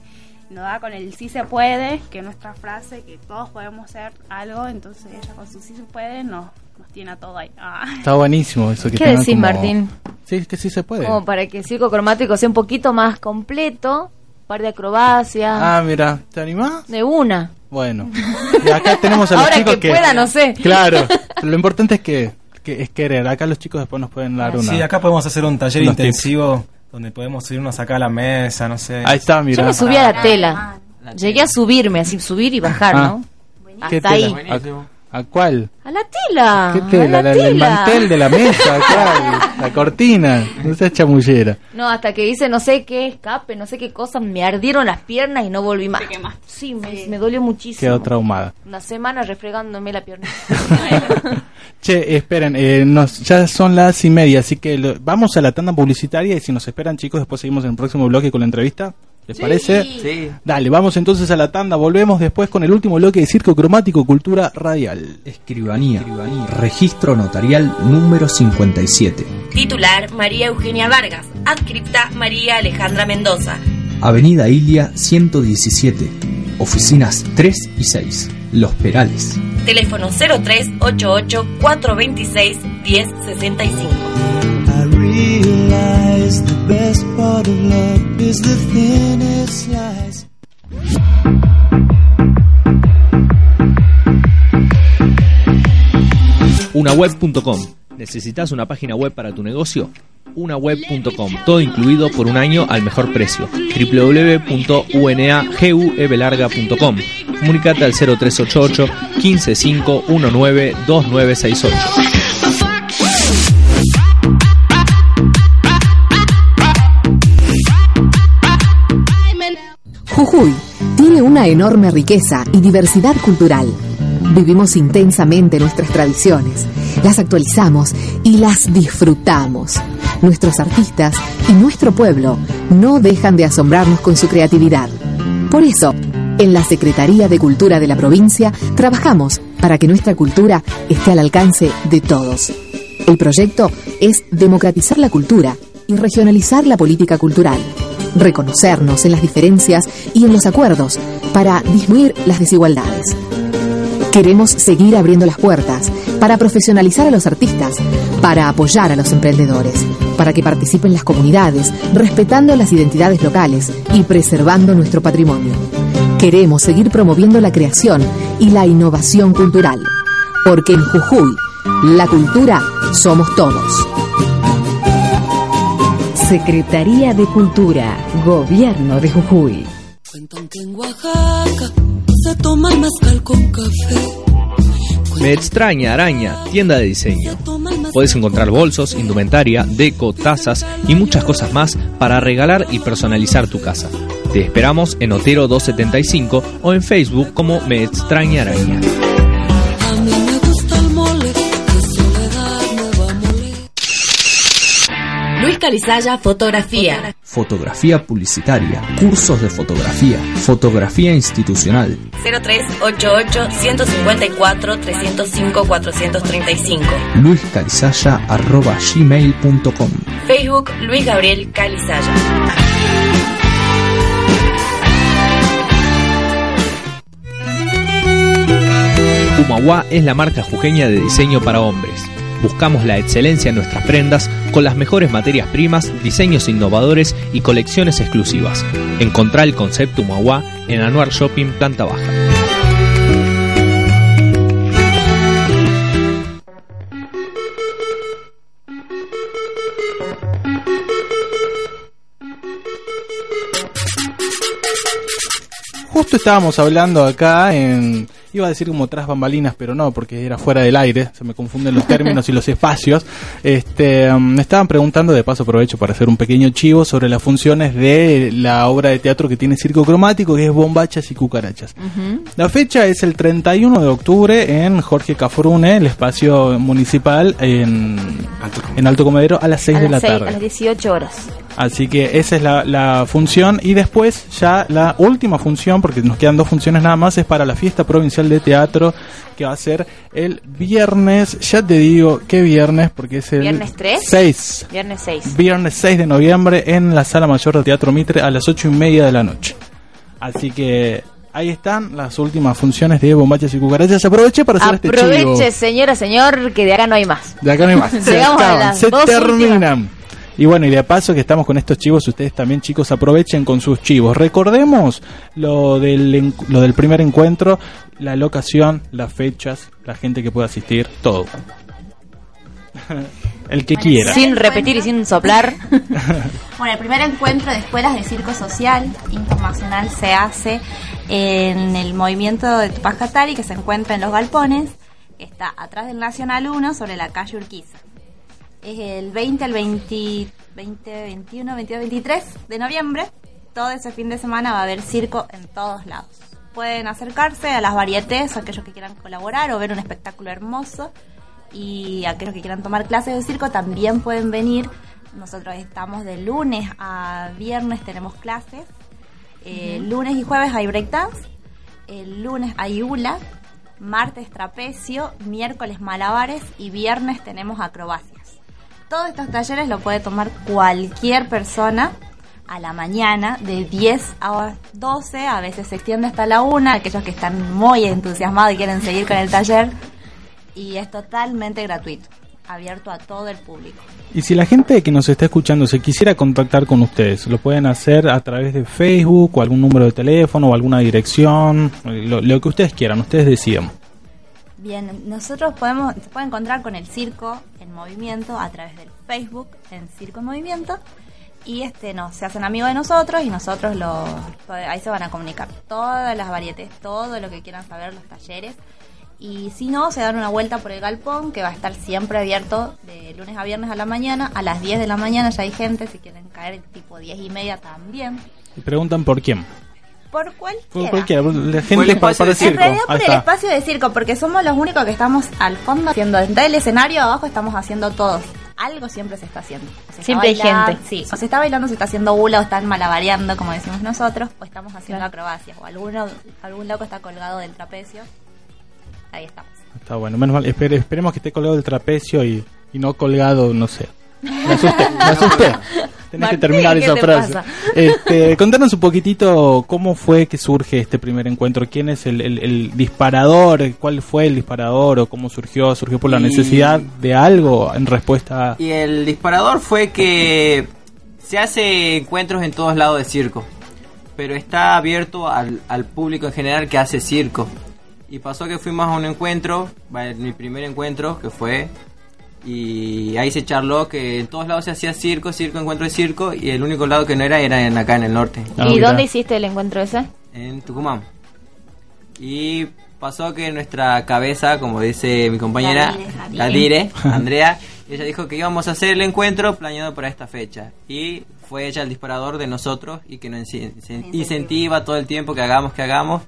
nos da con el sí se puede, que es nuestra frase, que todos podemos hacer algo, entonces ella con su sí se puede nos, nos tiene a todo ahí. Ah.
Está buenísimo eso que
¿Qué decís,
como-
Martín?
Sí, que sí se puede.
Como para que el circo cromático sea un poquito más completo, par de acrobacias,
Ah, mira, ¿te animás?
de una.
Bueno. Y acá tenemos a los
Ahora
chicos
que pueda, no sé.
Claro, lo importante es que, que es querer. Acá los chicos después nos pueden dar una.
Sí, acá podemos hacer un taller
unos tips.
intensivo donde podemos subirnos acá a la mesa, no sé.
Ahí está, mira.
Yo me subí a la tela. Llegué a subirme, así subir y bajar,
Ah.
¿no?
¿Qué
Hasta ahí.
¿A, a cuál?
A la tela.
¿Qué
a
tela?
la
el mantel de la mesa, ¿cuál? La cortina. No seas chamullera.
No, hasta que hice no sé qué escape, no sé qué cosa, me ardieron las piernas y no volví más. Sí, me, me dolió muchísimo.
Quedó traumada.
Una semana refregándome la pierna.
Che, esperen, eh, nos, ya son las y media, así que lo- vamos a la tanda publicitaria y si nos esperan chicos, después seguimos en el próximo bloque con la entrevista. ¿Les
Sí.
parece?
Sí.
Dale, vamos entonces a la tanda, volvemos después con el último bloque de Circo Cromático Cultura Radial.
Escribanía. Registro notarial número 57.
Titular María Eugenia Vargas. Adscripta María Alejandra Mendoza.
Avenida Ilia 117. Oficinas 3 y 6. Los Perales.
Teléfono 0388 426 1065.
Realize the best.
Unaweb.com. ¿Necesitas una página web para tu negocio? Unaweb.com. Todo incluido por un año al mejor precio. www.unaguebelarga.com. Comunicate al 0388 155 19 2968.
Jujuy tiene una enorme riqueza y diversidad cultural. Vivimos intensamente nuestras tradiciones, las actualizamos y las disfrutamos. Nuestros artistas y nuestro pueblo no dejan de asombrarnos con su creatividad. Por eso, en la Secretaría de Cultura de la provincia trabajamos para que nuestra cultura esté al alcance de todos. El proyecto es democratizar la cultura y regionalizar la política cultural reconocernos en las diferencias y en los acuerdos para disminuir las desigualdades. Queremos seguir abriendo las puertas para profesionalizar a los artistas, para apoyar a los emprendedores, para que participen las comunidades, respetando las identidades locales y preservando nuestro patrimonio. Queremos seguir promoviendo la creación y la innovación cultural, porque en Jujuy, la cultura somos todos.
Secretaría de Cultura, Gobierno de Jujuy.
Cuentan que en Oaxaca se toma el mezcal con café.
Me extraña araña, tienda de diseño. Puedes encontrar bolsos, indumentaria, deco, tazas y muchas cosas más para regalar y personalizar tu casa. Te esperamos en Otero 275 o en Facebook como Me extraña araña.
Luis Calizaya, fotografía.
Fotografía publicitaria, cursos de fotografía, fotografía institucional.
0388-154-305-435.
luiscalizaya.gmail.com
Facebook Luis Gabriel Calizaya.
Humahuá es la marca jujeña de diseño para hombres. Buscamos la excelencia en nuestras prendas con las mejores materias primas, diseños innovadores y colecciones exclusivas. Encontrá el concepto Humahuá en Anuar Shopping Planta Baja.
Justo estábamos hablando acá en... Iba a decir como tras bambalinas, pero no, porque era fuera del aire, se me confunden los términos y los espacios. Este, um, me estaban preguntando, de paso aprovecho para hacer un pequeño chivo sobre las funciones de la obra de teatro que tiene Circo Cromático, que es Bombachas y Cucarachas. La fecha es el 31 de octubre en Jorge Cafrune, el espacio municipal en, en Alto Comedero, a las 6
a
de la
las seis-
tarde.
a las 18 horas.
Así que esa es la, la función y después ya la última función, porque nos quedan dos funciones nada más, es para la fiesta provincial de teatro que va a ser el viernes, ya te digo qué viernes, porque es el
¿Viernes 3?
6.
Viernes 6.
Viernes 6 de noviembre en la Sala Mayor de Teatro Mitre a las 8 y media de la noche. Así que ahí están las últimas funciones de Bombachas y Cucarachas. Aproveché para hacer este chivo.
Aproveche, señora, señor, que de acá no hay más.
De acá no hay más. Se
Llegamos a
acaban,
las
se
dos
terminan. Y bueno, y de paso que estamos con estos chivos, ustedes también chicos aprovechen con sus chivos. Recordemos lo del, lo del primer encuentro, la locación, las fechas, la gente que pueda asistir, todo. El que quiera.
Sin repetir y sin soplar.
Bueno, el primer encuentro de escuelas de circo social internacional se hace en el movimiento de Tupajatari que se encuentra en Los Galpones, que está atrás del Nacional 1 sobre la calle Urquiza. Es el 20 al 20, 20, 21, 22, 23 de noviembre. Todo ese fin de semana va a haber circo en todos lados. Pueden acercarse a las varietés, aquellos que quieran colaborar o ver un espectáculo hermoso. Y aquellos que quieran tomar clases de circo también pueden venir. Nosotros estamos de lunes a viernes, tenemos clases. Eh. Lunes y jueves hay breakdance. El lunes hay hula. Martes trapecio. Miércoles malabares. Y viernes tenemos acrobacias. Todos estos talleres lo puede tomar cualquier persona a la mañana de 10 a 12, a veces se extiende hasta la 1, aquellos que están muy entusiasmados y quieren seguir con el taller. Y es totalmente gratuito, abierto a todo el público.
Y si la gente que nos está escuchando se quisiera contactar con ustedes, lo pueden hacer a través de Facebook o algún número de teléfono o alguna dirección, lo, lo que ustedes quieran, ustedes decidan.
Bien, nosotros podemos, se puede encontrar con el circo en movimiento a través del Facebook en Circo en Movimiento y este no, se hacen amigos de nosotros y nosotros los ahí se van a comunicar todas las varietés, todo lo que quieran saber, los talleres. Y si no, se dan una vuelta por el galpón que va a estar siempre abierto de lunes a viernes a la mañana. A las 10 de la mañana ya hay gente, si quieren caer tipo 10 y media también.
Y preguntan por quién.
Por cualquiera.
Por cualquiera, por la
Por
gente
el
para, para el
En
circo.
realidad por
Ahí
el
está.
espacio de circo, porque somos los únicos que estamos al fondo haciendo, desde el escenario abajo estamos haciendo todos. Algo siempre se está haciendo. O se está
Siempre hay gente.
Sí, o se está bailando, se está haciendo hula, o están malabareando, como decimos nosotros, o estamos haciendo acrobacias, o alguno, algún loco está colgado del trapecio. Ahí estamos.
Está bueno, menos mal. Espere- esperemos que esté colgado del trapecio y, y no colgado, no sé. Me asusté, me asusté. Tenés que terminar
¿qué
esa
te
frase. Este, contanos un poquitito cómo fue que surge este primer encuentro. ¿Quién es el, el- el disparador? ¿Cuál fue el disparador? ¿O cómo surgió? ¿Surgió por la
Y-
necesidad de algo en respuesta a...
Y el disparador fue que se hace encuentros en todos lados de circo, pero está abierto al, al público en general que hace circo. Y pasó que fuimos a un encuentro, mi primer encuentro que fue, y ahí se charló que en todos lados se hacía circo, circo, encuentro de circo, y el único lado que no era era en acá en el norte.
¿Y dónde hiciste el encuentro ese?
En Tucumán. Y pasó que nuestra cabeza, como dice mi compañera,
La Dire,
Andrea, ella dijo que íbamos a hacer el encuentro planeado para esta fecha. Y fue ella el disparador de nosotros y que nos incentiva todo el tiempo que hagamos, que hagamos.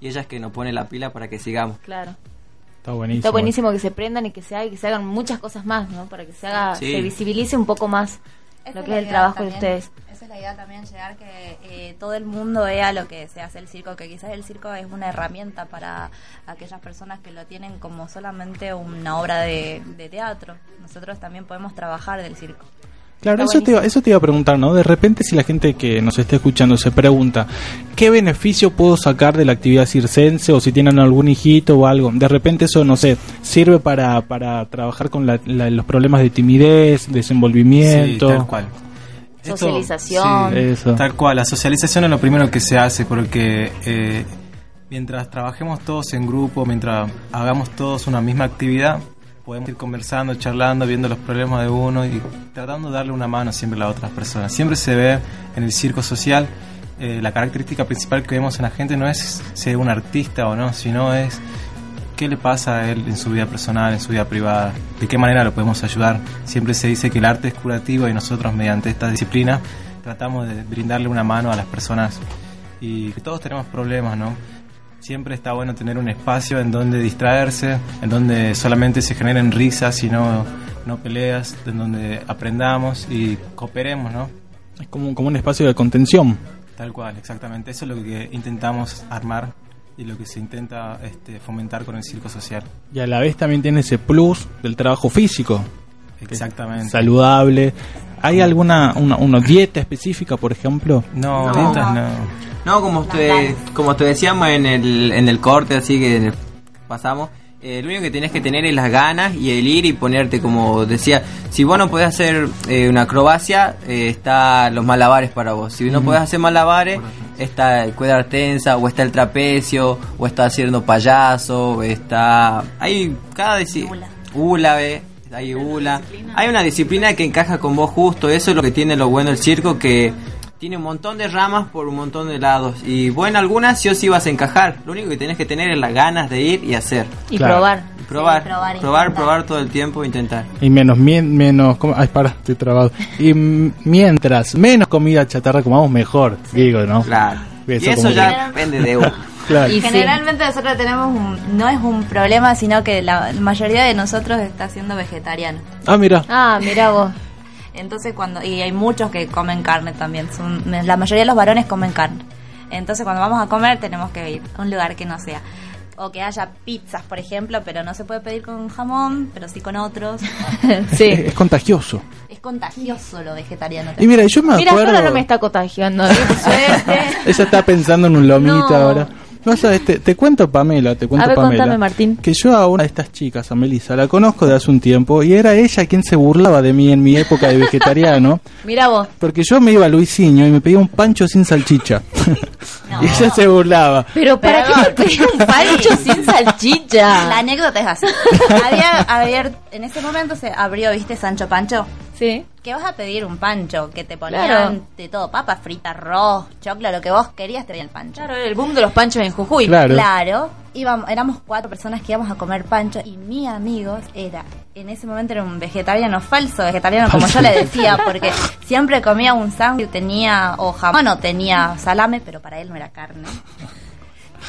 Y ella es que nos pone la pila para que sigamos.
Claro.
Está buenísimo.
Está buenísimo que se prendan y que se haga, y que se hagan muchas cosas más, ¿no? Para que se haga,
Sí.
se visibilice un poco más
Esa
lo que es el trabajo
también.
de ustedes.
Esa es la idea también, llegar que eh, todo el mundo vea lo que se hace el circo, que quizás el circo es una herramienta para aquellas personas que lo tienen como solamente una obra de, de teatro. Nosotros también podemos trabajar del circo.
Claro, eso te, iba, eso te iba a preguntar, ¿no? De repente si la gente que nos está escuchando se pregunta, ¿qué beneficio puedo sacar de la actividad circense o si tienen algún hijito o algo? De repente eso, no sé, sirve para, para trabajar con la- la- los problemas de timidez, desenvolvimiento.
Sí, tal cual. Esto-
Socialización.
sí,
Eso.
Tal cual, la socialización es lo primero que se hace porque eh, mientras trabajemos todos en grupo, mientras hagamos todos una misma actividad, podemos ir conversando, charlando, viendo los problemas de uno y tratando de darle una mano siempre a las otras personas. Siempre se ve en el circo social eh, la característica principal que vemos en la gente no es ser un artista o no, sino es qué le pasa a él en su vida personal, en su vida privada, de qué manera lo podemos ayudar. Siempre se dice que el arte es curativo y nosotros mediante esta disciplina tratamos de brindarle una mano a las personas y todos tenemos problemas, ¿no? Siempre está bueno tener un espacio en donde distraerse, en donde solamente se generen risas y no, no peleas, en donde aprendamos y cooperemos, ¿no?
Es como, como un espacio de contención.
Tal cual, exactamente. Eso es lo que intentamos armar y lo que se intenta este, fomentar con el circo social.
Y a la vez también tiene ese plus del trabajo físico.
Exactamente.
Saludable. ¿Hay alguna una, una dieta específica, por ejemplo?
No,
No.
dietas no.
No, como te, como te decíamos en el, en el corte, así que pasamos, eh, lo único que tienes que tener es las ganas y el ir y ponerte, como decía, si vos no podés hacer eh, una acrobacia, eh, está los malabares para vos. Si no podés hacer malabares, está el cuerda tensa, o está el trapecio, o está haciendo payaso, está... Hay cada... disi- Hula, ve, hay hula. Hay una disciplina que encaja con vos justo, eso es lo que tiene lo bueno el circo, que tiene un montón de ramas por un montón de lados. Y bueno, algunas sí o sí vas a encajar. Lo único que tenés que tener es las ganas de ir y hacer.
Y Claro. probar.
Probar,
Sí, probar,
probar,
intentar.
probar todo el tiempo, intentar.
Y menos, mien- menos, ¿cómo? ay, para, estoy trabado. Y mm, mientras menos comida chatarra comamos, mejor, digo, ¿no?
Claro.
Eso
y eso ya depende de uno.
Claro.
Y generalmente nosotros tenemos un, no es un problema, sino que la mayoría de nosotros está siendo vegetariano.
Ah, mira.
Ah, mira vos.
Entonces cuando y hay muchos que comen carne también, son, la mayoría de los varones comen carne. Entonces cuando vamos a comer tenemos que ir a un lugar que no sea o que haya pizzas, por ejemplo, pero no se puede pedir con jamón, pero sí con otros.
Es, es contagioso.
Es contagioso lo vegetariano.
Y mira, yo me
Mira,
acuerdo.
ahora no me está contagiando. suerte.
Ella está pensando en un lomito
No.
ahora.
No sabes, te, te cuento Pamela, te cuento
A ver,
Pamela.
contame, Martín.
Que yo a una de estas chicas, a Melissa, la conozco de hace un tiempo y era ella quien se burlaba de mí en mi época de vegetariano.
Mira vos.
Porque yo me iba a Luisinho y me pedía un pancho sin salchicha. y ella se burlaba.
Pero ¿para qué te pedí un pancho sin salchicha?
La anécdota es así. Había abier- en ese momento se abrió, ¿viste Sancho Pancho?
Sí.
Que vas a pedir un pancho, que te ponían
Claro.
de todo, papas fritas, arroz, choclo, lo que vos querías te venía el pancho.
Claro, era el boom de los panchos en Jujuy.
Claro.
Claro, íbamos, éramos cuatro personas que íbamos a comer pancho y mi amigo era, en ese momento era un vegetariano falso, vegetariano como yo le decía, porque siempre comía un sándwich, tenía o jamón o tenía salame, pero para él no era carne.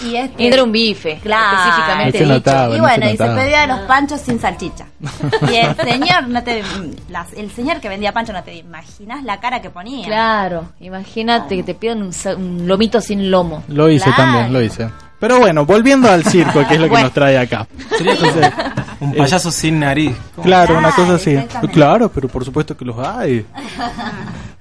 Y este,
Y era un bife,
Claro.
específicamente dicho.
notaba,
y
no
bueno, y se pedía los panchos sin salchicha. Y el señor, no te, las- el señor que vendía pancho, no te imaginas la cara que ponía.
Claro, imagínate que te pidan un, un lomito sin lomo.
Lo hice
Claro.
también, lo hice. Pero bueno, volviendo al circo, que es lo que
Bueno.
nos trae acá.
Un payaso sin nariz.
Claro, una cosa así. Claro, pero por supuesto que los hay.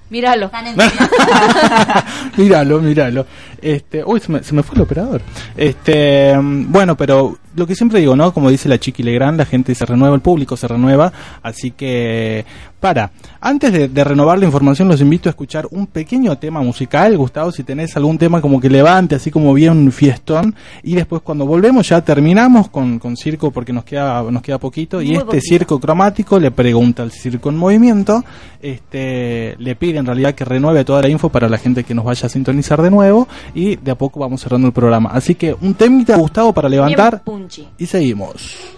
Míralo.
Míralo, míralo. Este, uy, se me, se me fue el operador. Este, bueno, pero lo que siempre digo, ¿no? Como dice la Chiqui Legrand, la gente se renueva, el público se renueva, así que para. Antes de, de renovar la información, los invito a escuchar un pequeño tema musical, Gustavo, si tenés algún tema como que levante, así como bien fiestón, y después cuando volvemos ya terminamos con, con circo porque nos queda nos queda poquito y este
poquito.
circo cromático le pregunta al circo en movimiento, este le pide en realidad que renueve toda la info para la gente que nos vaya a sintonizar de nuevo y de a poco vamos cerrando el programa. Así que un temita Gustavo para levantar
Bien
y seguimos.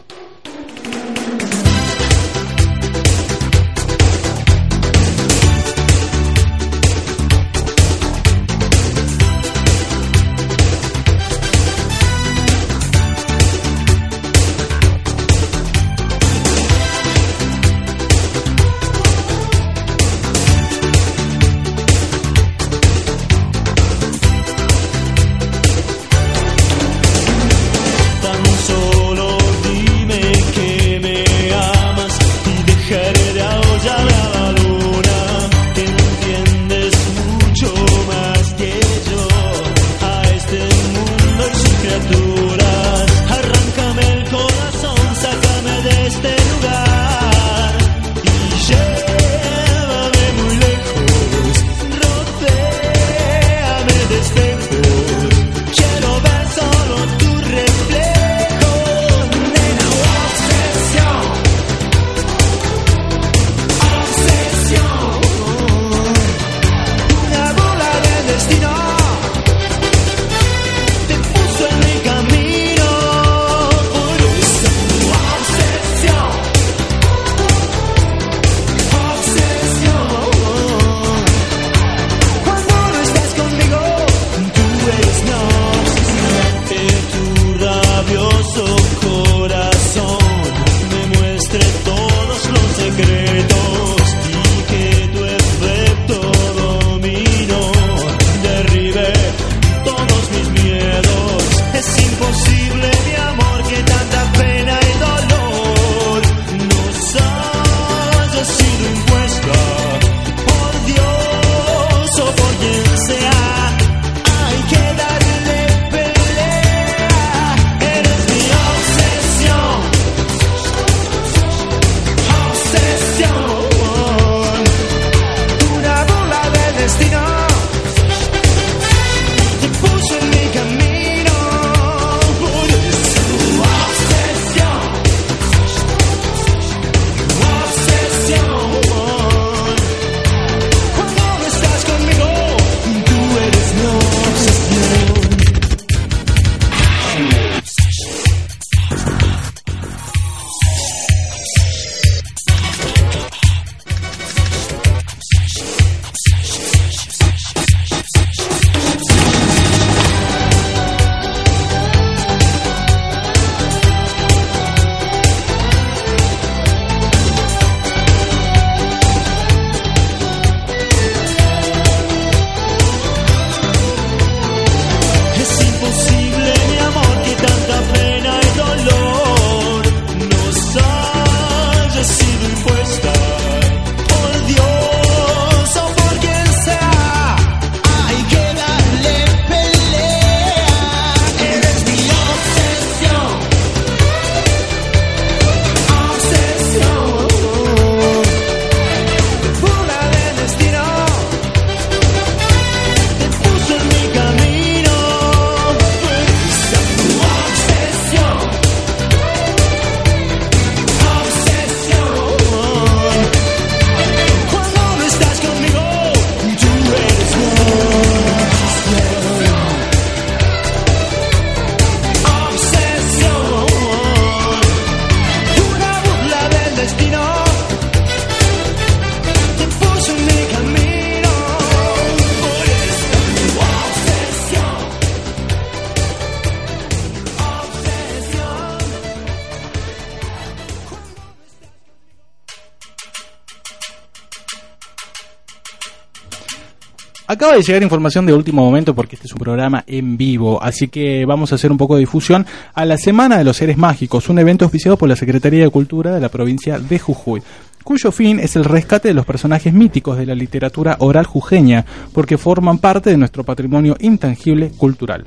Acaba de llegar información de último momento porque este es un programa en vivo, así que vamos a hacer un poco de difusión a la Semana de los Seres Mágicos, un evento auspiciado por la Secretaría de Cultura de la provincia de Jujuy, cuyo fin es el rescate de los personajes míticos de la literatura oral jujeña, porque forman parte de nuestro patrimonio intangible cultural.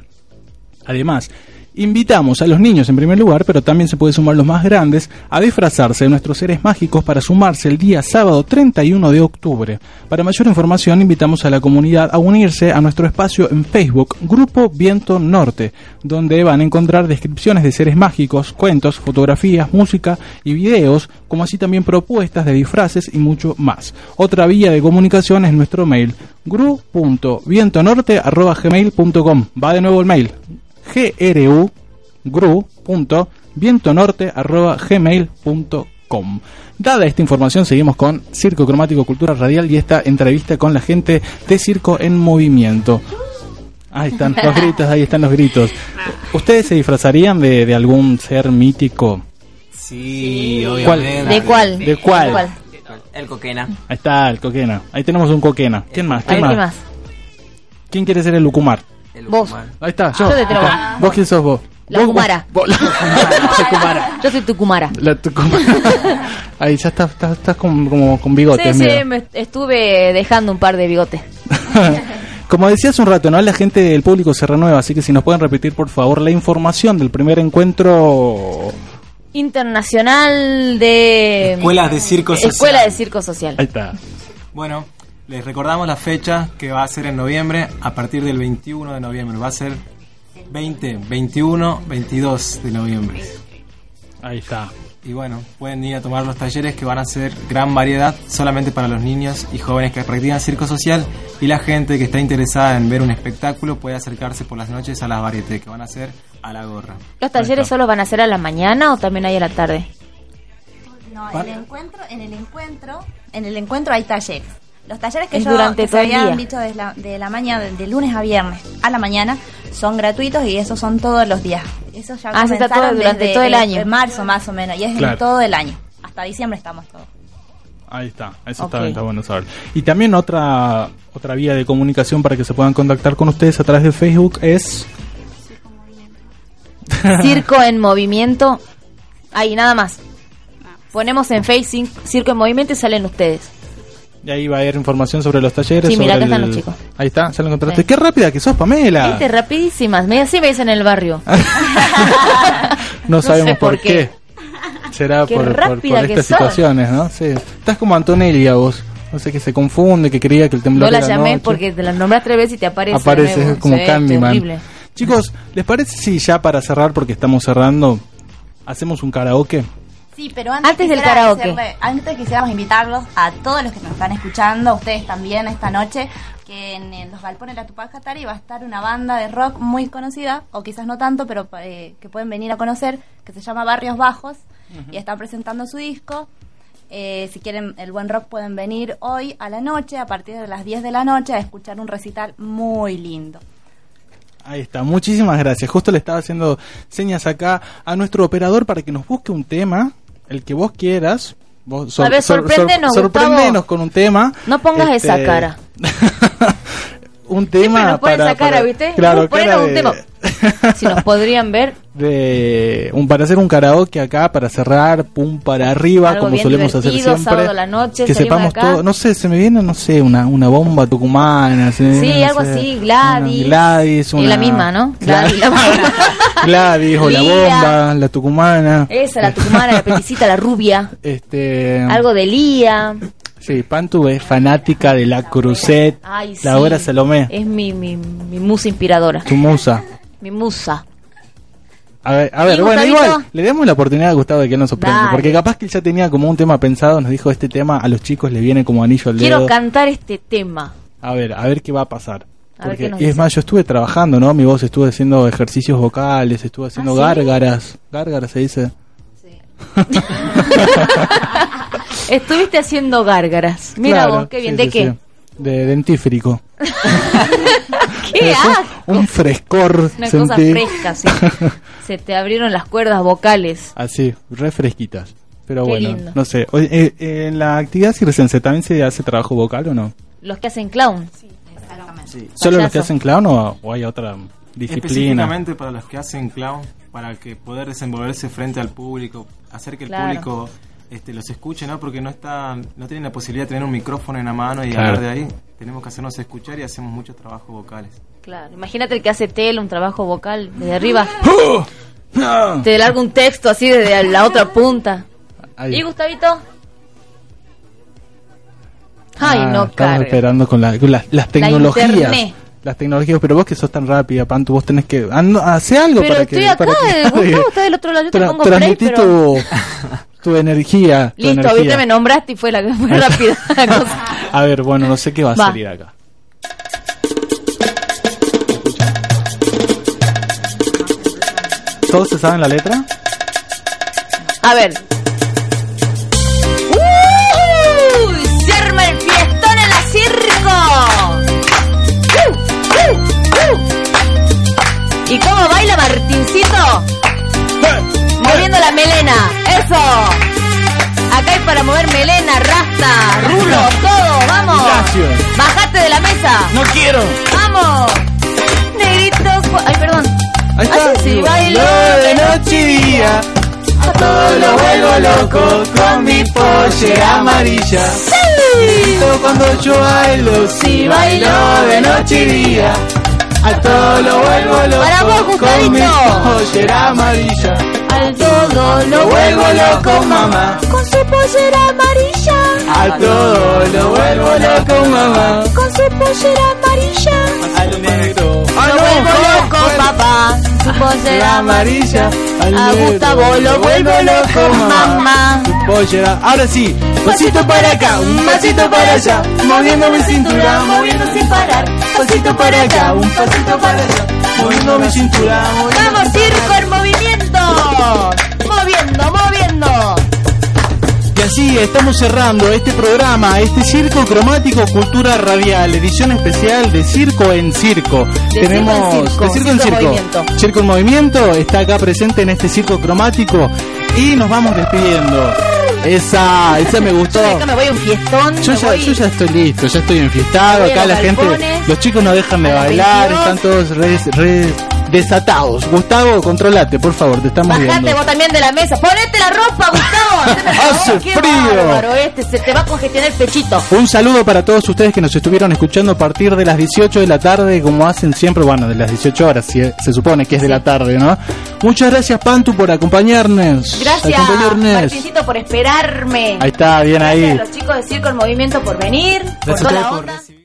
Además, Invitamos a los niños en primer lugar, pero también se puede sumar los más grandes, a disfrazarse de nuestros seres mágicos para sumarse el día sábado 31 de octubre. Para mayor información invitamos a la comunidad a unirse a nuestro espacio en Facebook, Grupo Viento Norte, donde van a encontrar descripciones de seres mágicos, cuentos, fotografías, música y videos, como así también propuestas de disfraces y mucho más. Otra vía de comunicación es nuestro mail, gru.vientonorte.gmail.com. Va de nuevo el mail, gru gmail.com Dada esta información, seguimos con Circo Cromático Cultura Radial y esta entrevista con la gente de Circo en Movimiento. Ahí están los gritos, ahí están los gritos. ¿Ustedes se disfrazarían de, de algún ser mítico?
Sí,
¿Cuál?
obviamente.
¿De cuál?
¿De cuál?
El coquena.
Ahí está el coquena. Ahí tenemos un coquena. ¿Quién más?
A
¿Quién
ver, ¿qué
más?
más?
¿Quién quiere ser el lucumar?
Vos.
Ahí está, yo.
Yo te traigo.
¿Vos quién sos vos?
La
Vos-
Kumara.
vos- la Kumara.
Yo soy tu Kumara.
La Tucumana. Ahí ya estás, estás, estás con, como con bigotes.
Sí,
mira.
sí, me estuve dejando un par de bigotes.
Como decía hace un rato, ¿no? La gente del público se renueva, así que si nos pueden repetir, por favor, la información del primer encuentro.
Internacional de...
Escuelas de Circo Social.
Escuela de Circo Social.
Ahí está.
Bueno, les recordamos la fecha que va a ser en noviembre, a partir del 21 de noviembre. Va a ser 20, 21, 22 de noviembre.
Ahí está.
Y bueno, pueden ir a tomar los talleres que van a ser gran variedad solamente para los niños y jóvenes que practican circo social y la gente que está interesada en ver un espectáculo puede acercarse por las noches a las varietés que van a ser a la gorra.
¿Los talleres solo van a ser a la mañana o también hay a la tarde?
No, el encuentro, en el encuentro, en el encuentro hay talleres. Los talleres que
Es
yo
durante
que
todo
se habían
día.
dicho de la, de la mañana, de, lunes a viernes a la mañana, son gratuitos y esos son todos los días. Eso ya
Ah, se está
comenzaron
todo durante
desde,
todo el año.
en marzo más o menos, y es
Claro.
en todo el año. Hasta diciembre estamos todos.
Ahí está, eso está, está bueno saber. Y también otra otra vía de comunicación para que se puedan contactar con ustedes a través de Facebook es
Circo en Movimiento. Ahí, nada más. Ponemos en Facebook Circo en Movimiento y salen ustedes.
Y ahí va a haber información sobre los talleres.
Sí, mira, acá están
el-
los chicos.
Ahí está, ya lo encontraste.
Sí.
Qué rápida que sos, Pamela.
Viste, rapidísimas. Me así me dicen en el barrio.
No,
No
sabemos
sé por
por qué. Será
Qué
por, estas
sos.
situaciones, ¿no? Sí. Estás como Antonelia vos. No sé, que se confunde, que creía que el temblor
No la llamé
noche.
porque te la nombras tres veces y te aparece.
Aparece
nuevo.
como
Sí,
Candyman. Chicos, ¿les parece si ya para cerrar, porque estamos cerrando, hacemos un karaoke?
Sí, pero antes,
Antes del karaoke.
decirle- antes quisiéramos invitarlos a todos los que nos están escuchando, a ustedes también esta noche, que en, en los galpones de la Tupac Katari va a estar una banda de rock muy conocida, o quizás no tanto, pero eh, que pueden venir a conocer, que se llama Barrios Bajos, y están presentando su disco. Eh, si quieren el buen rock pueden venir hoy a la noche, a partir de las 10 de la noche, a escuchar un recital muy lindo.
Ahí está, muchísimas gracias. Justo le estaba haciendo señas acá a nuestro operador para que nos busque un tema, el que vos quieras. Vos
A ver, sorpréndenos,
con un tema.
No pongas
Este,
esa cara.
Un tema
Siempre nos ponen
para,
esa cara,
para-
¿viste?
Claro, cara
un
de-
tema. Si nos podrían ver,
de un para hacer un karaoke acá para cerrar pum para arriba
Algo
como solemos hacer siempre
sábado a la noche,
que sepamos todo no sé se me viene no sé una una bomba tucumana se me
Sí,
viene, no
algo
sé,
así, Gladys.
una Gladys una
la misma, ¿no?
Gladys,
la mamá.
Gladys o la bomba la tucumana
Esa, la tucumana, la peticita, la rubia.
este
Algo de Lía.
Sí Pantu es fanática de la Cruzet
Ay, sí.
la obra Salomé
Es mi, mi, mi musa inspiradora.
tu musa
Mi musa.
A ver, a ver
¿Y
bueno,
Gustavito?
igual, le demos la oportunidad a Gustavo de que él nos sorprenda.
Dale.
Porque capaz que él ya tenía como un tema pensado, nos dijo este tema a los chicos le viene como anillo al
Quiero
dedo.
cantar este tema.
A ver, a ver qué va a pasar.
A ver
Porque,
qué nos
y es
dice.
más, yo estuve trabajando, ¿no? Mi voz estuve haciendo ejercicios vocales, estuve haciendo
¿Ah, sí?
gárgaras. Gárgaras se dice.
Estuviste haciendo gárgaras. Mira
Claro,
vos, qué bien.
sí,
¿De
sí,
qué?
sí. De dentífrico.
¿Qué asco?
Un frescor.
Una cosa
sentí.
fresca, sí. Se te abrieron las cuerdas vocales.
Así, re fresquitas. Pero
Qué
bueno,
lindo.
no sé. Oye, eh, eh, ¿En la actividad circense también se hace trabajo vocal o no?
Los que hacen clown.
¿Solo los que hacen clown o, o hay otra disciplina?
Específicamente para los que hacen clown, para que poder desenvolverse frente al público, hacer que el
Claro.
público este, los escuche, ¿no? Porque no está, no tienen la posibilidad de tener un micrófono en la mano y
Claro.
hablar de ahí. Tenemos que hacernos escuchar y hacemos muchos trabajos vocales.
Claro, imagínate el que hace tele, un trabajo vocal desde arriba.
¡Oh!
Te larga un texto así desde la otra punta.
Ahí.
¿Y Gustavito? Ay,
Ah,
no,
Estamos
carga.
esperando con, la- con las- las tecnologías.
internet.
Las tecnologías, pero vos que sos tan rápida, Pantu, vos tenés que... ando- hace algo
Pero
para
estoy
que...
acá,
para que-
Gustavo está del otro lado, yo te pongo play, pero...
tu, tu energía. tu
Listo,
energía.
viste, me nombraste y fue la que fue rápida la cosa.
A ver, bueno, no sé qué va a
Va.
salir acá. ¿Todos se saben la letra?
A ver. ¿Y cómo baila Martincito? Moviendo la melena. ¡Eso! Acá hay para mover melena, rasta, rulo, todo. ¡Vamos!
Ignacio.
¡Bajate de la mesa!
¡No quiero!
¡Vamos! Negrito... Ay, perdón.
Ahí está.
Así sí, bailo
de noche y día. A todo lo vuelvo loco con mi pollera amarilla. Todo Cuando yo bailo, si bailo de noche y día. A todo lo vuelvo
Para vos,
loco con mi pollera amarilla.
Al todo
Lo vuelvo loco, mamá.
Con su pollera amarilla.
A todo lo vuelvo loco, mamá.
Con su pollera amarilla.
Al negro.
Lo vuelvo loco, papá. Su pollera
amarilla. Al
A. Gustavo lo vuelvo loco, mamá.
Tu pollera. Ahora sí. Pasito para acá, un pasito para allá. Moviendo mi cintura, moviendo
sin parar.
pasito para acá, un pasito para allá. Moviendo mi cintura, moviendo.
Vamos, circo en movimiento. Moviendo, moviendo.
Y así estamos cerrando este programa, este Circo Cromático Cultura Radial, edición especial de Circo en Circo.
De
Tenemos
circo en circo,
de Circo en
circo en
Circo.
movimiento.
Circo en Movimiento está acá presente en este Circo Cromático y nos vamos despidiendo. Esa, esa me gustó.
Acá me voy a un fiestón.
Yo ya,
voy-
yo ya estoy listo, ya estoy enfiestado. Acá la gente, los chicos no dejan de bailar,
22.
están todos re, re desatados. Gustavo, controlate, por favor, te estamos
Bajate
viendo.
vos también de la mesa. Ponete la ropa, Gustavo.
Hace
qué
frío.
bárbaro este. Se te va a congestionar el pechito.
Un saludo para todos ustedes que nos estuvieron escuchando a partir de las 18 de la tarde, como hacen siempre, bueno, de las 18 horas, si se supone que es de la tarde, ¿no? Muchas gracias, Pantu, por acompañarnos.
Gracias,
Acompañarnos.
Martincito, por esperarme.
Ahí está, bien
Gracias
ahí.
a los chicos de Circo El Movimiento por venir, por
Gracias a
toda la
por
onda.
recibir